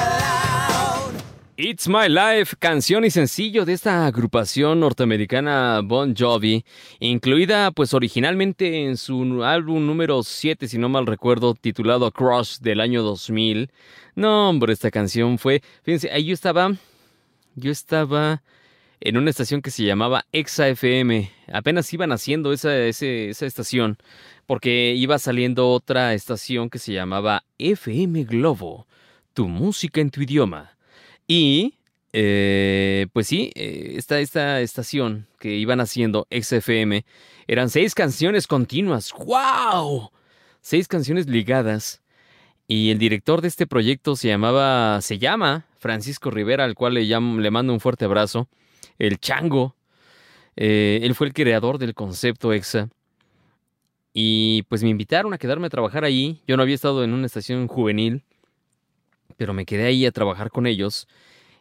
It's My Life, canción y sencillo de esta agrupación norteamericana Bon Jovi, incluida pues originalmente en su álbum número 7, si no mal recuerdo, titulado Crush del año 2000. No, hombre, esta canción fue, fíjense, ahí yo estaba, yo estaba en una estación que se llamaba Exa FM. Apenas iban haciendo esa, esa estación porque iba saliendo otra estación que se llamaba FM Globo, tu música en tu idioma. Y, eh, pues sí, eh, esta, esta estación que iban haciendo, XFM, eran seis canciones continuas. ¡Wow! Seis canciones ligadas. Y el director de este proyecto se llamaba, se llama Francisco Rivera, al cual le, le mando un fuerte abrazo. El Chango. Eh, él fue el creador del concepto EXA. Y pues me invitaron a quedarme a trabajar ahí. Yo no había estado en una estación juvenil, pero me quedé ahí a trabajar con ellos.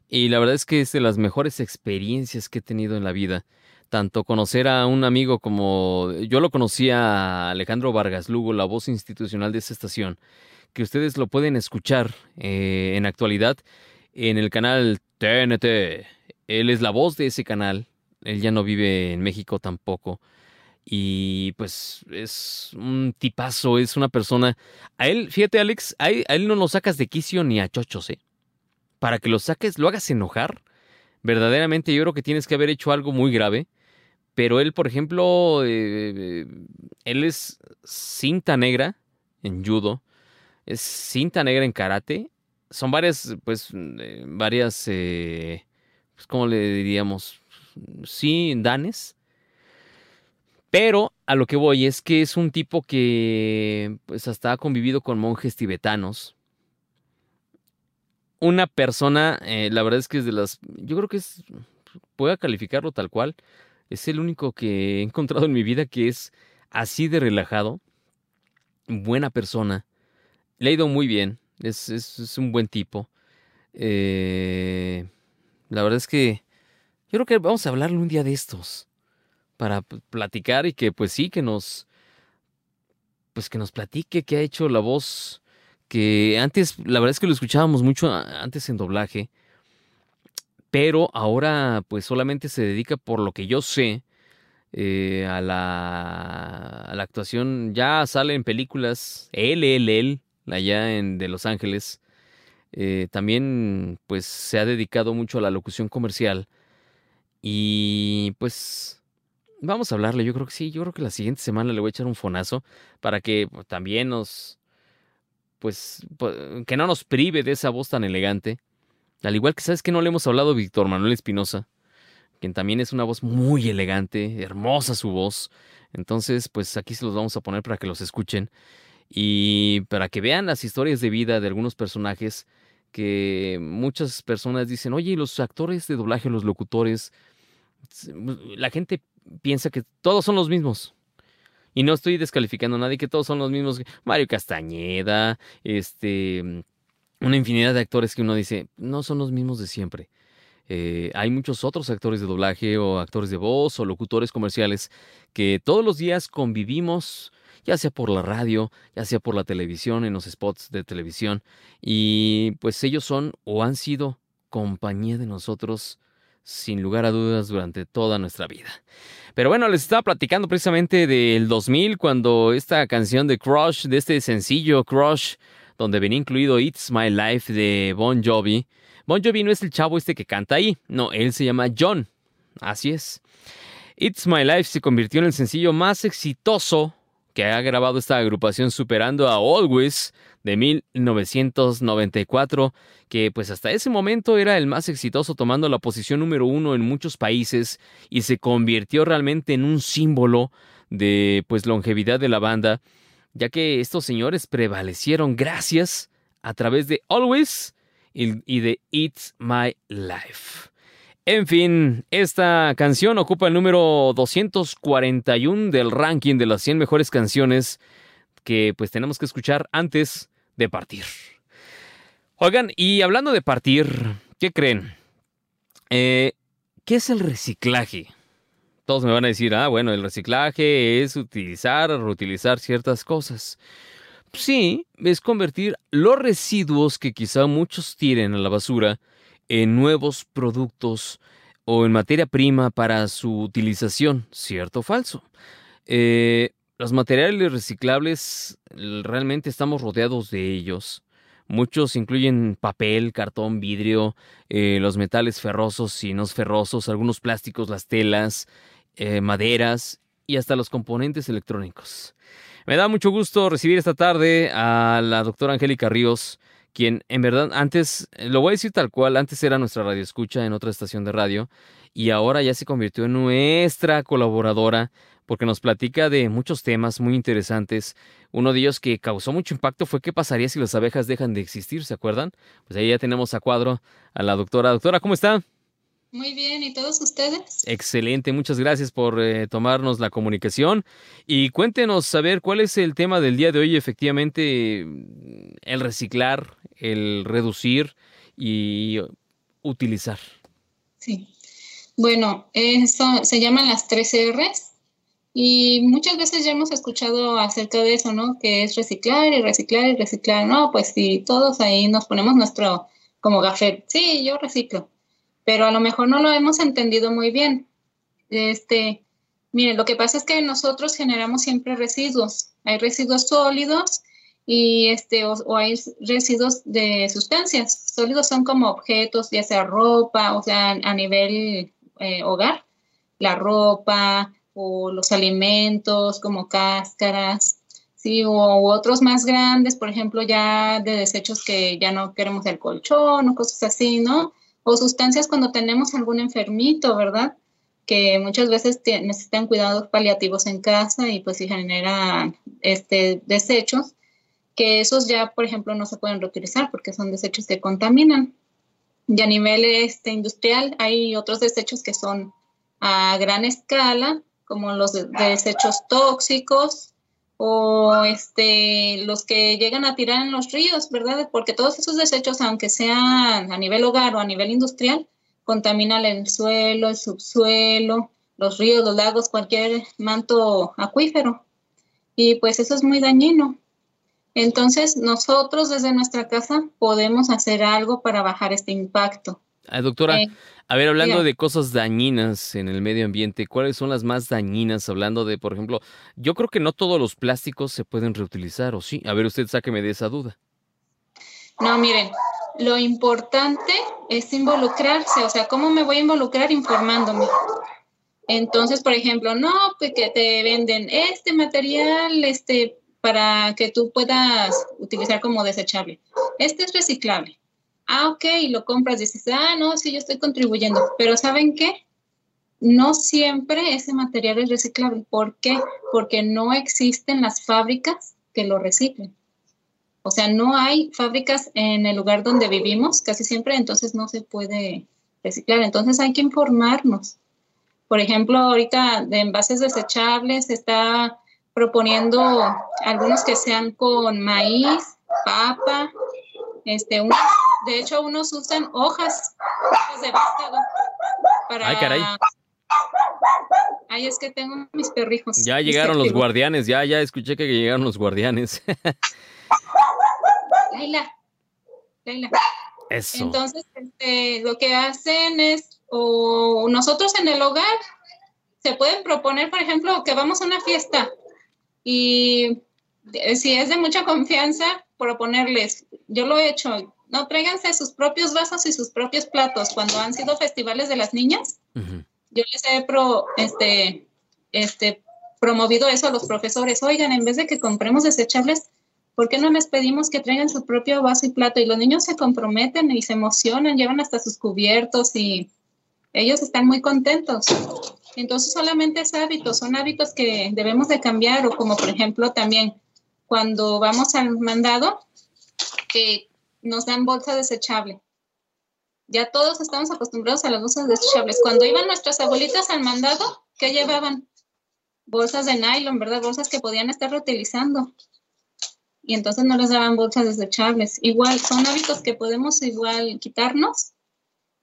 Y la verdad es que es de las mejores experiencias que he tenido en la vida. Tanto conocer a un amigo como yo lo conocí a Alejandro Vargas Lugo, la voz institucional de esta estación, que ustedes lo pueden escuchar eh, en actualidad en el canal TNT. Él es la voz de ese canal. Él ya no vive en México tampoco. Y pues es un tipazo, es una persona. A él, fíjate, Alex, a él, no lo sacas de quicio ni a chochos, ¿eh? Para que lo saques, lo hagas enojar. Verdaderamente, yo creo que tienes que haber hecho algo muy grave. Pero él, por ejemplo, eh, él es cinta negra en judo, es cinta negra en karate. Son varias, pues, eh, varias, eh, pues, ¿cómo le diríamos? Sí, danes pero a lo que voy es que es un tipo que pues hasta ha convivido con monjes tibetanos. Una persona, eh, la verdad es que es de las, yo creo que es, puedo calificarlo tal cual, es el único que he encontrado en mi vida que es así de relajado, buena persona, le ha ido muy bien, es, es, un buen tipo. Eh, la verdad es que yo creo que vamos a hablarle un día de estos para platicar y que pues sí, que nos, pues que nos platique qué ha hecho la voz, que antes, la verdad es que lo escuchábamos mucho antes en doblaje, pero ahora pues solamente se dedica por lo que yo sé eh, a, la, a la actuación, ya sale en películas, él, él, él, allá en, de Los Ángeles, eh, también pues se ha dedicado mucho a la locución comercial y pues Vamos a hablarle, yo creo que sí, yo creo que la siguiente semana le voy a echar un fonazo para que pues, también nos, pues, que no nos prive de esa voz tan elegante. Al igual que sabes que no le hemos hablado a Víctor Manuel Espinosa, quien también es una voz muy elegante, hermosa su voz. Entonces, pues aquí se los vamos a poner para que los escuchen y para que vean las historias de vida de algunos personajes que muchas personas dicen, oye, los actores de doblaje, los locutores, la gente piensa que todos son los mismos. Y no estoy descalificando a nadie, que todos son los mismos. Mario Castañeda, este, una infinidad de actores que uno dice, no son los mismos de siempre. Eh, hay muchos otros actores de doblaje o actores de voz o locutores comerciales que todos los días convivimos, ya sea por la radio, ya sea por la televisión, en los spots de televisión, y pues ellos son o han sido compañía de nosotros sin lugar a dudas durante toda nuestra vida. Pero bueno, les estaba platicando precisamente del 2000 cuando esta canción de Crush, de este sencillo Crush, donde venía incluido It's My Life de Bon Jovi. Bon Jovi no es el chavo este que canta ahí, no, él se llama John. Así es. It's My Life se convirtió en el sencillo más exitoso que ha grabado esta agrupación superando a Always de 1994, que pues hasta ese momento era el más exitoso tomando la posición número uno en muchos países y se convirtió realmente en un símbolo de pues longevidad de la banda, ya que estos señores prevalecieron gracias a través de Always y de It's My Life. En fin, esta canción ocupa el número 241 del ranking de las 100 mejores canciones que pues tenemos que escuchar antes de partir. Oigan, y hablando de partir, ¿qué creen? Eh, ¿Qué es el reciclaje? Todos me van a decir, ah, bueno, el reciclaje es utilizar, reutilizar ciertas cosas. Sí, es convertir los residuos que quizá muchos tiren a la basura en nuevos productos o en materia prima para su utilización, cierto o falso. Eh, los materiales reciclables realmente estamos rodeados de ellos. Muchos incluyen papel, cartón, vidrio, eh, los metales ferrosos y no ferrosos, algunos plásticos, las telas, eh, maderas y hasta los componentes electrónicos. Me da mucho gusto recibir esta tarde a la doctora Angélica Ríos, quien en verdad antes, lo voy a decir tal cual, antes era nuestra radioescucha en otra estación de radio y ahora ya se convirtió en nuestra colaboradora porque nos platica de muchos temas muy interesantes. Uno de ellos que causó mucho impacto fue qué pasaría si las abejas dejan de existir, ¿se acuerdan? Pues ahí ya tenemos a cuadro a la doctora. Doctora, ¿cómo está? Muy bien, ¿y todos ustedes? Excelente, muchas gracias por eh, tomarnos la comunicación y cuéntenos saber cuál es el tema del día de hoy, efectivamente, el reciclar, el reducir y utilizar. Sí, bueno, eso se llaman las tres R's y muchas veces ya hemos escuchado acerca de eso, ¿no? Que es reciclar y reciclar y reciclar, ¿no? Pues si todos ahí nos ponemos nuestro como gafet, sí, yo reciclo pero a lo mejor no lo hemos entendido muy bien. Este, miren, lo que pasa es que nosotros generamos siempre residuos. Hay residuos sólidos y este, o, hay residuos de sustancias. Sólidos son como objetos, ya sea ropa, o sea, a nivel eh, hogar, la ropa o los alimentos como cáscaras, sí, o otros más grandes, por ejemplo, ya de desechos que ya no queremos el colchón o cosas así, ¿no? O sustancias cuando tenemos algún enfermito, ¿verdad? Que muchas veces necesitan cuidados paliativos en casa y pues si generan este, desechos, que esos ya, por ejemplo, no se pueden reutilizar porque son desechos que contaminan. Y a nivel este, industrial hay otros desechos que son a gran escala, como los desechos tóxicos, o este, los que llegan a tirar en los ríos, ¿verdad? Porque todos esos desechos, aunque sean a nivel hogar o a nivel industrial, contaminan el suelo, el subsuelo, los ríos, los lagos, cualquier manto acuífero. Y pues eso es muy dañino. Entonces, nosotros desde nuestra casa podemos hacer algo para bajar este impacto. Ah, doctora, eh, a ver, hablando de cosas dañinas en el medio ambiente, ¿cuáles son las más dañinas? Hablando de, por ejemplo, yo creo que no todos los plásticos se pueden reutilizar, ¿o sí? A ver, usted sáqueme de esa duda. No, miren, lo importante es involucrarse, o sea, ¿cómo me voy a involucrar informándome? Entonces, por ejemplo, no, pues que te venden este material, este, para que tú puedas utilizar como desechable. Este es reciclable ah, ok, lo compras dices, ah, no, sí, yo estoy contribuyendo, pero ¿saben qué? No siempre ese material es reciclable. ¿Por qué? Porque no existen las fábricas que lo reciclen. O sea, no hay fábricas en el lugar donde vivimos, casi siempre, entonces no se puede reciclar. Entonces hay que informarnos. Por ejemplo, ahorita de envases desechables se está proponiendo algunos que sean con maíz, papa, este, un, de hecho, unos usan hojas, de vástago para... Ay, caray. Ay, es que tengo mis perrijos. Ya llegaron los guardianes, ya, ya escuché que llegaron los guardianes. (laughs) Laila, Laila. Eso. Entonces, este, lo que hacen es, o nosotros en el hogar, se pueden proponer, por ejemplo, que vamos a una fiesta y si es de mucha confianza, proponerles, yo lo he hecho, no, tráiganse sus propios vasos y sus propios platos. Cuando han sido festivales de las niñas, yo les he pro, este, este, promovido eso a los profesores. Oigan, en vez de que compremos desechables, ¿por qué no les pedimos que traigan su propio vaso y plato? Y los niños se comprometen y se emocionan, llevan hasta sus cubiertos y ellos están muy contentos. Entonces solamente es hábitos, son hábitos que debemos de cambiar o como por ejemplo también cuando vamos al mandado, que nos dan bolsa desechable. Ya todos estamos acostumbrados a las bolsas desechables. Cuando iban nuestras abuelitas al mandado, ¿qué llevaban? Bolsas de nylon, ¿verdad? Bolsas que podían estar reutilizando. Y entonces no les daban bolsas desechables. Igual, son hábitos que podemos igual quitarnos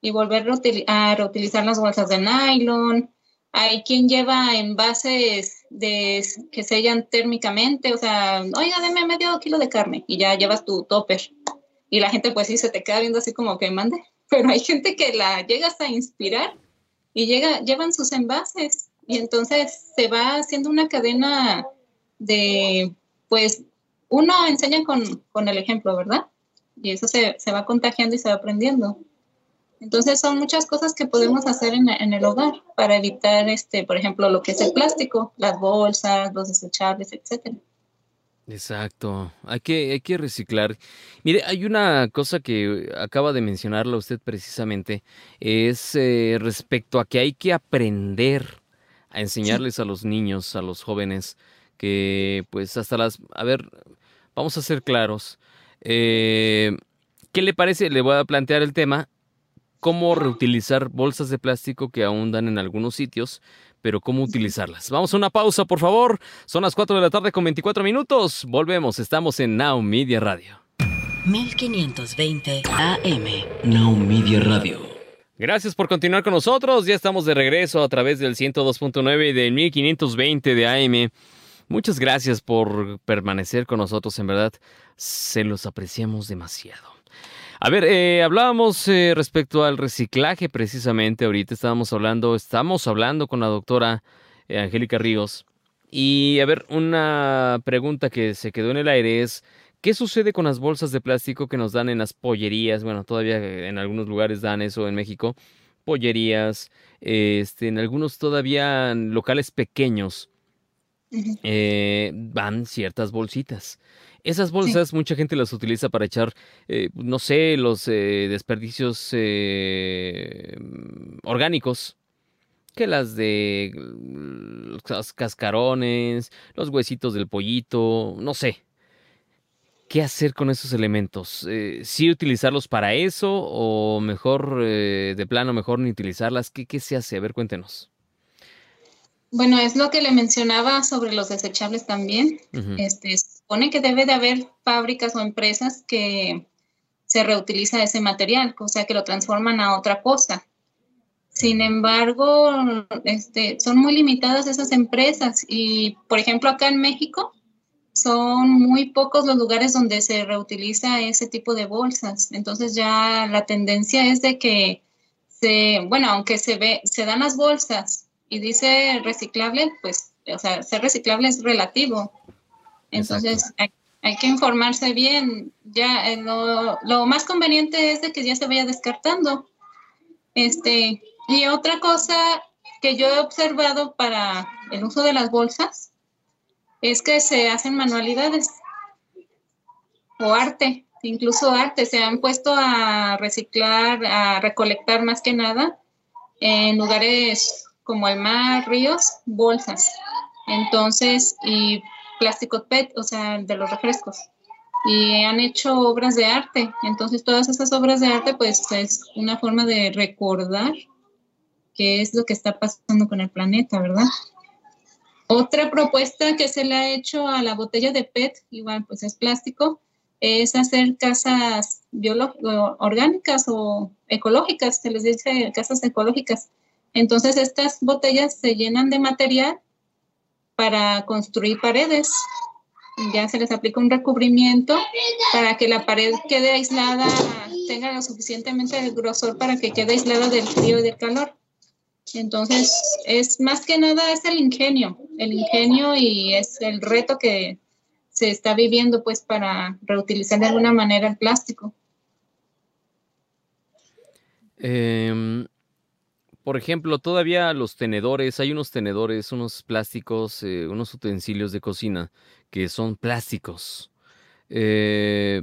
y volver a reutilizar las bolsas de nylon. Hay quien lleva envases de, que sellan térmicamente, o sea, oiga, deme medio kilo de carne y ya llevas tu topper y la gente pues sí se te queda viendo así como que mande, (laughs) pero hay gente que la llegas a inspirar y llega, llevan sus envases y entonces se va haciendo una cadena de, pues uno enseña con, con el ejemplo, ¿verdad? y eso se, se va contagiando y se va aprendiendo. Entonces son muchas cosas que podemos hacer en, en, el hogar para evitar, este, por ejemplo, lo que es el plástico, las bolsas, los desechables, etcétera. Exacto, hay que, hay que reciclar. Mire, hay una cosa que acaba de mencionarla usted precisamente, es eh, respecto a que hay que aprender a enseñarles a los niños, a los jóvenes, que pues hasta las... A ver, vamos a ser claros. Eh, ¿Qué le parece? Le voy a plantear el tema, cómo reutilizar bolsas de plástico que aún dan en algunos sitios pero cómo utilizarlas. Vamos a una pausa, por favor. Son las 4 de la tarde con 24 minutos. Volvemos, estamos en Now Media Radio. 1520 AM. Now Media Radio. Gracias por continuar con nosotros. Ya estamos de regreso a través del 102.9 y del 1520 de AM. Muchas gracias por permanecer con nosotros, en verdad. Se los apreciamos demasiado. A ver, eh, hablábamos eh, respecto al reciclaje precisamente, ahorita estábamos hablando, estamos hablando con la doctora eh, Angélica Ríos. Y a ver, una pregunta que se quedó en el aire es, ¿qué sucede con las bolsas de plástico que nos dan en las pollerías? Bueno, todavía en algunos lugares dan eso en México, pollerías, este, en algunos todavía locales pequeños van ciertas bolsitas. Esas bolsas mucha gente las utiliza para echar, eh, no sé, los eh, desperdicios eh, orgánicos, que las de los cascarones, los huesitos del pollito, no sé. ¿Qué hacer con esos elementos? ¿Sí utilizarlos para eso o mejor, de plano, mejor ni utilizarlas? ¿Qué, ¿Qué se hace? A ver, cuéntenos. Bueno, es lo que le mencionaba sobre los desechables también. Este supone que debe de haber fábricas o empresas que se reutiliza ese material, o sea, que lo transforman a otra cosa. Sin embargo, este, son muy limitadas esas empresas y, por ejemplo, acá en México son muy pocos los lugares donde se reutiliza ese tipo de bolsas. Entonces ya la tendencia es de que se, bueno, aunque se ve, se dan las bolsas y dice reciclable, pues, o sea, ser reciclable es relativo. Entonces, hay, que informarse bien. Ya eh, lo, lo, más conveniente es de que ya se vaya descartando. Este, y otra cosa que yo he observado para el uso de las bolsas es que se hacen manualidades o arte, incluso arte. Se han puesto a reciclar, a recolectar más que nada en lugares como el mar, ríos, bolsas. Entonces, y plástico PET, o sea, de los refrescos. Y han hecho obras de arte. Entonces, todas esas obras de arte, pues, es una forma de recordar qué es lo que está pasando con el planeta, ¿verdad? Otra propuesta que se le ha hecho a la botella de PET, igual, pues es plástico, es hacer casas orgánicas o ecológicas, se les dice casas ecológicas. Entonces estas botellas se llenan de material para construir paredes. Ya se les aplica un recubrimiento para que la pared quede aislada, tenga lo suficientemente grosor para que quede aislada del frío y del calor. Entonces, es más que nada es el ingenio, el ingenio y es el reto que se está viviendo pues para reutilizar de alguna manera el plástico. Eh, por ejemplo, todavía los tenedores, hay unos tenedores, unos plásticos, eh, unos utensilios de cocina que son plásticos. Eh,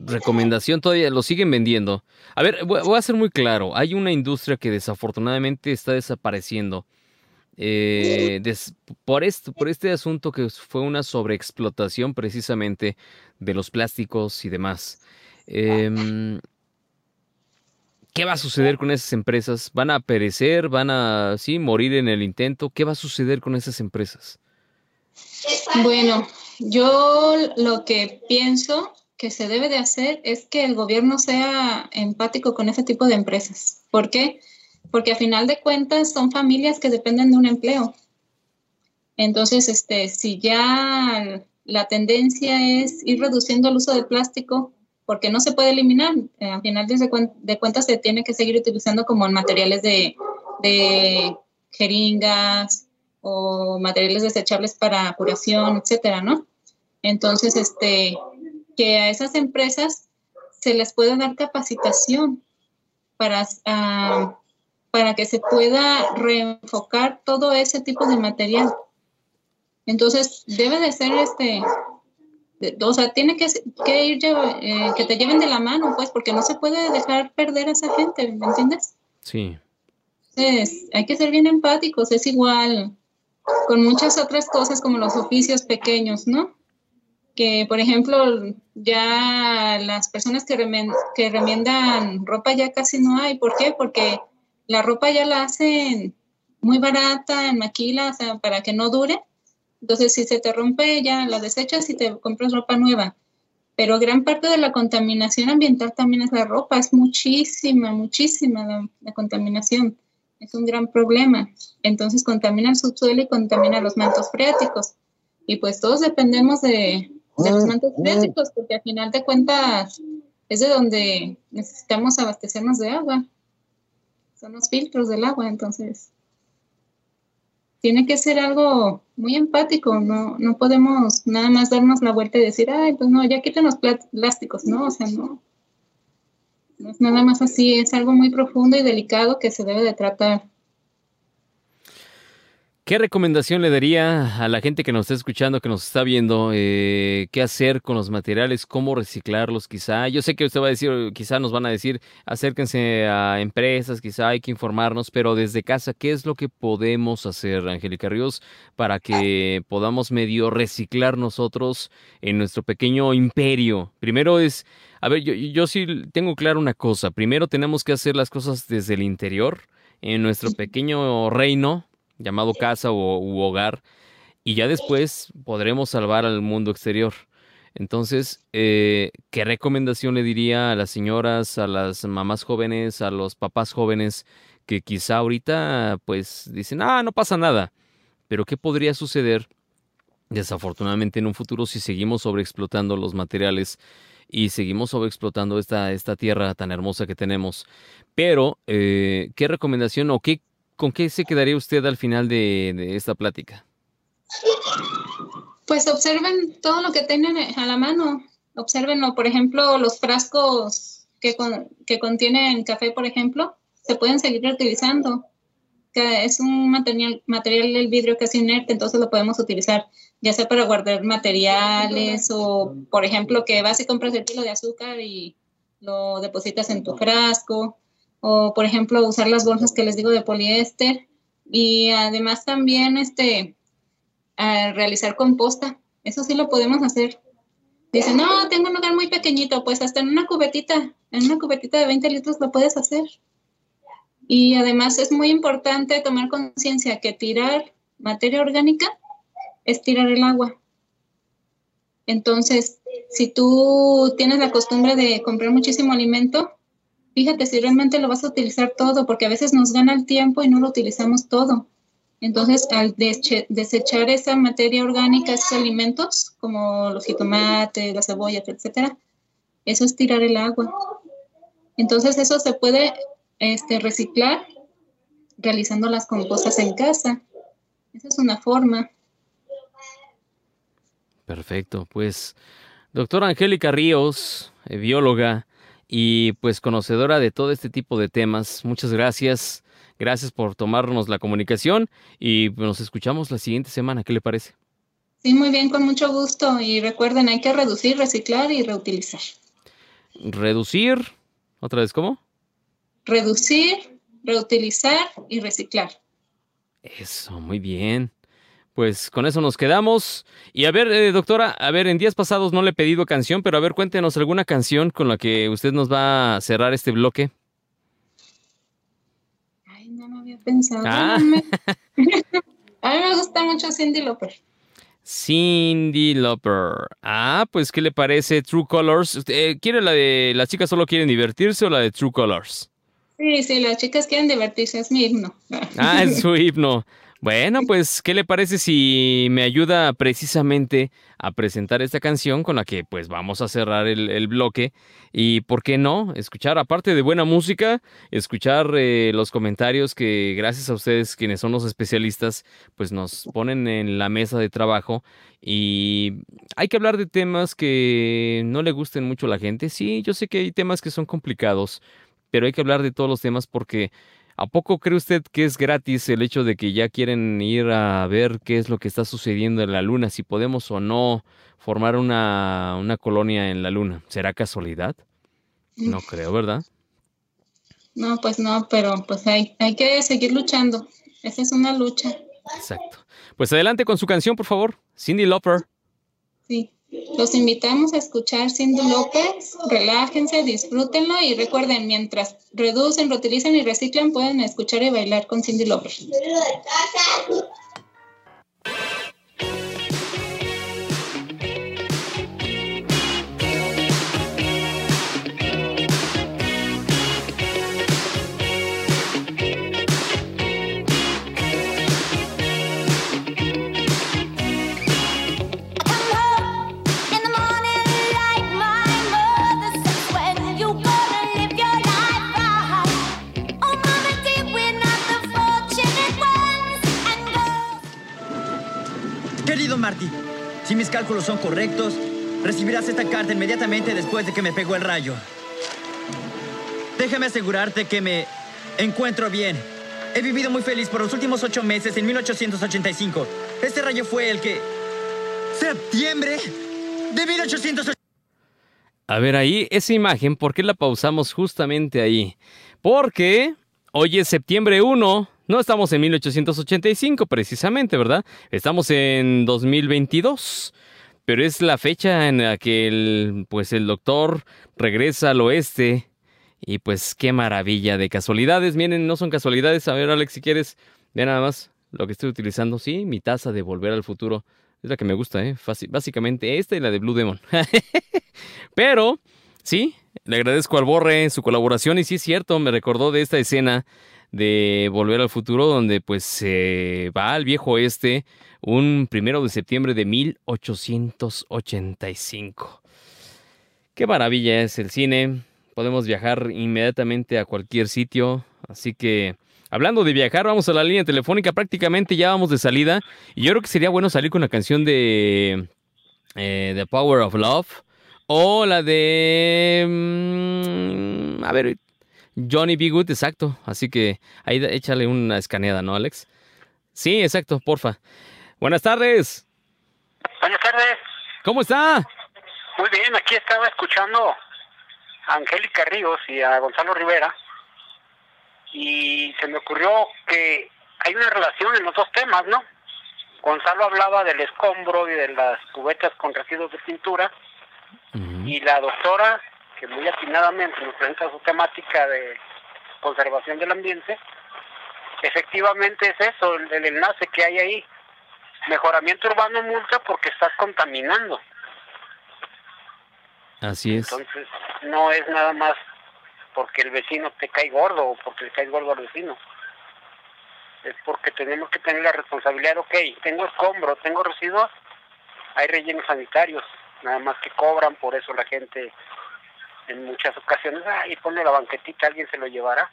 recomendación todavía lo siguen vendiendo. A ver, voy a ser muy claro. Hay una industria que desafortunadamente está desapareciendo. Eh, por, por este asunto que fue una sobreexplotación precisamente de los plásticos y demás. Eh, ¿Qué va a suceder con esas empresas? ¿Van a perecer? ¿Van a sí, morir en el intento? ¿Qué va a suceder con esas empresas? Bueno, yo lo que pienso que se debe de hacer es que el gobierno sea empático con ese tipo de empresas. ¿Por qué? Porque a final de cuentas son familias que dependen de un empleo. Entonces, este, si ya la tendencia es ir reduciendo el uso del plástico, porque no se puede eliminar. Eh, al final de, cuentas se tiene que seguir utilizando como materiales de, jeringas o materiales desechables para curación, etcétera, ¿no? Entonces, este, que a esas empresas se les puede dar capacitación para, ah, para que se pueda reenfocar todo ese tipo de material. Entonces, debe de ser este, o sea, tiene que, ir, eh, que te lleven de la mano, pues, porque no se puede dejar perder a esa gente, ¿me entiendes? Sí. Entonces, hay que ser bien empáticos, es igual con muchas otras cosas como los oficios pequeños, ¿no? Que, por ejemplo, ya las personas que, que remiendan ropa ya casi no hay. ¿Por qué? Porque la ropa ya la hacen muy barata en maquila, o sea, para que no dure. Entonces, si se te rompe, ya la desechas y te compras ropa nueva. Pero gran parte de la contaminación ambiental también es la ropa, es muchísima, muchísima la contaminación es un gran problema. Entonces contamina el subsuelo y contamina los mantos freáticos. Y pues todos dependemos de, los ah, mantos ah. freáticos porque al final de cuentas es de donde necesitamos abastecernos de agua. Son los filtros del agua, entonces tiene que ser algo muy empático, no, no podemos nada más darnos la vuelta y decir, ay, pues no, ya quiten los plásticos, no, o sea, no, no es nada más así, es algo muy profundo y delicado que se debe de tratar. ¿Qué recomendación le daría a la gente que nos está escuchando, que nos está viendo, eh, qué hacer con los materiales, cómo reciclarlos quizá? Yo sé que usted va a decir, quizá nos van a decir, acérquense a empresas, quizá hay que informarnos, pero desde casa, ¿qué es lo que podemos hacer, Angélica Ríos, para que podamos medio reciclar nosotros en nuestro pequeño imperio? Primero es a ver, yo, yo sí tengo claro una cosa. Primero tenemos que hacer las cosas desde el interior, en nuestro pequeño reino, llamado casa o u hogar, y ya después podremos salvar al mundo exterior. Entonces, eh, ¿qué recomendación le diría a las señoras, a las mamás jóvenes, a los papás jóvenes que quizá ahorita pues dicen, ah, no pasa nada? Pero ¿qué podría suceder desafortunadamente en un futuro si seguimos sobreexplotando los materiales y seguimos sobreexplotando esta, esta tierra tan hermosa que tenemos. Pero, eh, ¿qué recomendación o qué, con qué se quedaría usted al final de, esta plática? Pues observen todo lo que tienen a la mano. Observenlo, por ejemplo, los frascos que, que contienen café, por ejemplo, se pueden seguir reutilizando es un material, material del vidrio casi inerte, entonces lo podemos utilizar ya sea para guardar materiales o, por ejemplo, que vas y compras el kilo de azúcar y lo depositas en tu frasco, o, por ejemplo, usar las bolsas que les digo de poliéster y además también este, realizar composta. Eso sí lo podemos hacer. Dicen, no, tengo un lugar muy pequeñito, pues hasta en una cubetita, en una cubetita de 20 litros lo puedes hacer. Y además es muy importante tomar conciencia que tirar materia orgánica es tirar el agua. Entonces, si tú tienes la costumbre de comprar muchísimo alimento, fíjate si realmente lo vas a utilizar todo, porque a veces nos gana el tiempo y no lo utilizamos todo. Entonces, al desechar esa materia orgánica, esos alimentos, como los jitomates, las cebollas, etcétera, eso es tirar el agua. Entonces, eso se puede este, reciclar realizando las compostas en casa. Esa es una forma. Perfecto, pues doctora Angélica Ríos, eh, bióloga y pues conocedora de todo este tipo de temas, muchas gracias. Gracias por tomarnos la comunicación y nos escuchamos la siguiente semana. ¿Qué le parece? Sí, muy bien, con mucho gusto. Y recuerden, hay que reducir, reciclar y reutilizar. Reducir, otra vez, ¿cómo? reducir, reutilizar y reciclar. Eso, muy bien. Pues con eso nos quedamos. Y a ver, eh, doctora, a ver, en días pasados no le he pedido canción, pero a ver, cuéntenos alguna canción con la que usted nos va a cerrar este bloque. Ay, no me había pensado. Ah. (laughs) (laughs) a mí me gusta mucho Cindy Lauper. Cindy Lauper. Ah, pues ¿qué le parece True Colors? Eh, ¿Quiere la de las chicas solo quieren divertirse o la de True Colors? Sí, sí, las chicas quieren divertirse, es mi himno. Ah, es su himno. Bueno, pues, ¿qué le parece si me ayuda precisamente a presentar esta canción con la que pues vamos a cerrar el, bloque? Y, ¿por qué no? Escuchar, aparte de buena música, escuchar eh, los comentarios que gracias a ustedes, quienes son los especialistas, pues nos ponen en la mesa de trabajo. Y hay que hablar de temas que no le gusten mucho a la gente. Sí, yo sé que hay temas que son complicados, pero hay que hablar de todos los temas porque ¿A poco cree usted que es gratis el hecho de que ya quieren ir a ver qué es lo que está sucediendo en la Luna, si podemos o no formar una, una colonia en la Luna? ¿Será casualidad? No creo, ¿verdad? No, pues no, pero pues hay, hay que seguir luchando. Esa es una lucha. Exacto. Pues adelante con su canción, por favor. Cindy Lauper. Sí. Los invitamos a escuchar Cindy López, relájense, disfrútenlo y recuerden, mientras reducen, reutilizan y reciclan, pueden escuchar y bailar con Cindy López. Mis cálculos son correctos, recibirás esta carta inmediatamente después de que me pegó el rayo. Déjame asegurarte que me encuentro bien. He vivido muy feliz por los últimos ocho meses en 1885. Este rayo fue el que... Septiembre de 1885. A ver ahí, esa imagen, ¿por qué la pausamos justamente ahí? Porque hoy es septiembre 1 no estamos en 1885 precisamente, ¿verdad? Estamos en 2022. Pero es la fecha en la que el, pues el doctor regresa al oeste. Y pues qué maravilla de casualidades. Miren, no son casualidades. A ver, Alex, si quieres, ve nada más lo que estoy utilizando. Sí, mi taza de Volver al Futuro. Es la que me gusta, ¿eh? Básicamente esta y la de Blue Demon. (laughs) Pero, sí, le agradezco al Borre su colaboración. Y sí es cierto, me recordó de esta escena de Volver al Futuro, donde pues se va al viejo oeste un primero de septiembre de 1885. Qué maravilla es el cine. Podemos viajar inmediatamente a cualquier sitio. Así que, hablando de viajar, vamos a la línea telefónica. Prácticamente ya vamos de salida. Y yo creo que sería bueno salir con la canción de eh, The Power of Love. O la de... Mm, a ver, Johnny B. Good, exacto. Así que ahí échale una escaneada, ¿no, Alex? Sí, exacto, porfa. Buenas tardes. Buenas tardes. ¿Cómo está? Muy bien, aquí estaba escuchando a Angélica Ríos y a Gonzalo Rivera y se me ocurrió que hay una relación en los dos temas, ¿no? Gonzalo hablaba del escombro y de las cubetas con residuos de pintura y la doctora que muy atinadamente nos presenta su temática de conservación del ambiente, efectivamente es eso, el, enlace que hay ahí. Mejoramiento urbano multa porque estás contaminando. Así es. Entonces, no es nada más porque el vecino te cae gordo o porque le cae gordo al vecino. Es porque tenemos que tener la responsabilidad, ok, tengo escombro, tengo residuos, hay rellenos sanitarios, nada más que cobran, por eso la gente en muchas ocasiones, ah, y pone la banquetita, alguien se lo llevará.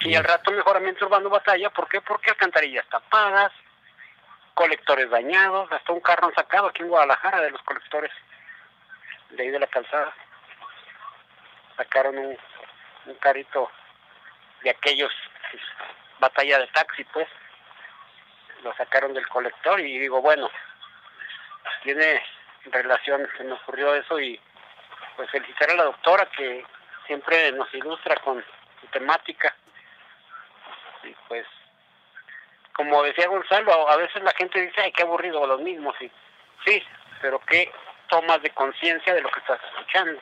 Y al rato mejoramiento urbano batalla, ¿por qué? Porque alcantarillas tapadas, colectores dañados, hasta un carro han sacado aquí en Guadalajara de los colectores de ahí de la calzada. Sacaron un, un carrito de aquellos, pues, batalla de taxi, pues, lo sacaron del colector y digo, bueno, tiene relación, se me ocurrió eso y pues felicitar a la doctora que siempre nos ilustra con su temática. Y pues, como decía Gonzalo, a veces la gente dice, ay, qué aburrido, los mismos, sí, sí, pero qué tomas de conciencia de lo que estás escuchando.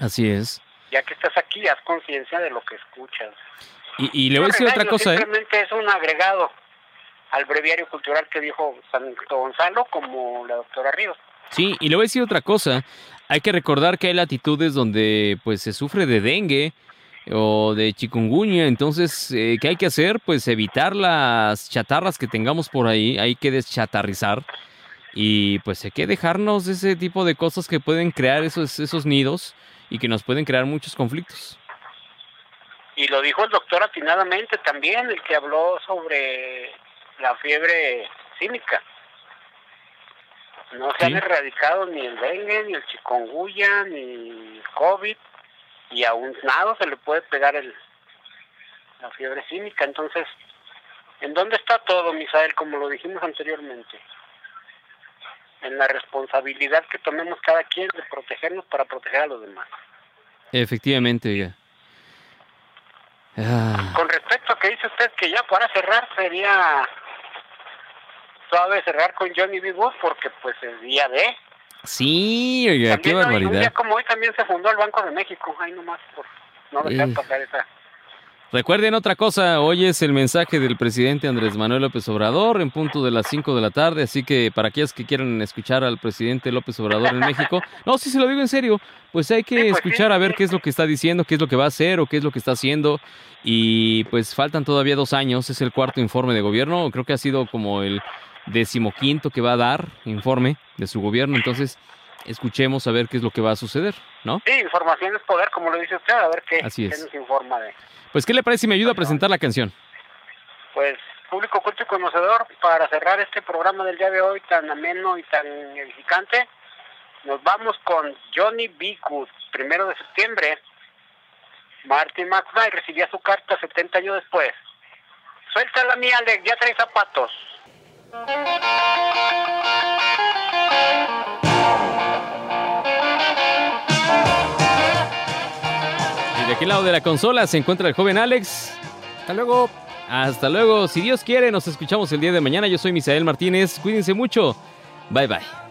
Así es. Ya que estás aquí, haz conciencia de lo que escuchas. Y, le voy a decir otra cosa, ¿eh? Simplemente es un agregado al breviario cultural que dijo Santo Gonzalo como la doctora Ríos. Sí, y le voy a decir otra cosa. Hay que recordar que hay latitudes donde pues se sufre de dengue. o de chikungunya. Entonces, eh, ¿qué hay que hacer? Pues evitar las chatarras que tengamos por ahí. Hay que deschatarrizar. Y pues hay que dejarnos ese tipo de cosas que pueden crear esos, esos nidos y que nos pueden crear muchos conflictos. Y lo dijo el doctor atinadamente también, el que habló sobre la fiebre cínica. No se han erradicado ni el dengue, ni el chikungunya, ni el COVID, y a un nada se le puede pegar el la fiebre cínica. Entonces, ¿en dónde está todo, Misael, como lo dijimos anteriormente? En la responsabilidad que tomemos cada quien de protegernos para proteger a los demás. Efectivamente, ya. Ah. Con respecto a que dice usted que ya para cerrar sería suave cerrar con Johnny B. Wood porque pues el día de... Sí, oiga, qué barbaridad. Un día como hoy también se fundó el Banco de México, ahí nomás por no dejar pasar esa... Recuerden otra cosa, hoy es el mensaje del presidente Andrés Manuel López Obrador en punto de las 5 de la tarde, así que para aquellos que quieran escuchar al presidente López Obrador en México, (laughs) no, si se lo digo en serio, pues hay que pues escuchar a ver qué es lo que está diciendo, qué es lo que va a hacer o qué es lo que está haciendo y pues faltan todavía dos años, es el cuarto informe de gobierno, creo que ha sido como el decimoquinto que va a dar informe de su gobierno, entonces escuchemos a ver qué es lo que va a suceder, ¿no? Sí, información es poder, como lo dice usted, a ver qué, Así nos informa de... Pues, ¿qué le parece si me ayuda a presentar la canción? Pues, público culto y conocedor, para cerrar este programa del día de hoy tan ameno y tan edificante, nos vamos con Johnny B. Good, primero de septiembre. Martin McFly recibía su carta 70 años después. Suelta la mía, Alex, ya trae zapatos. Y de aquel lado de la consola se encuentra el joven Alex. Hasta luego. Hasta luego. Si Dios quiere, nos escuchamos el día de mañana. Yo soy Misael Martínez. Cuídense mucho. Bye bye.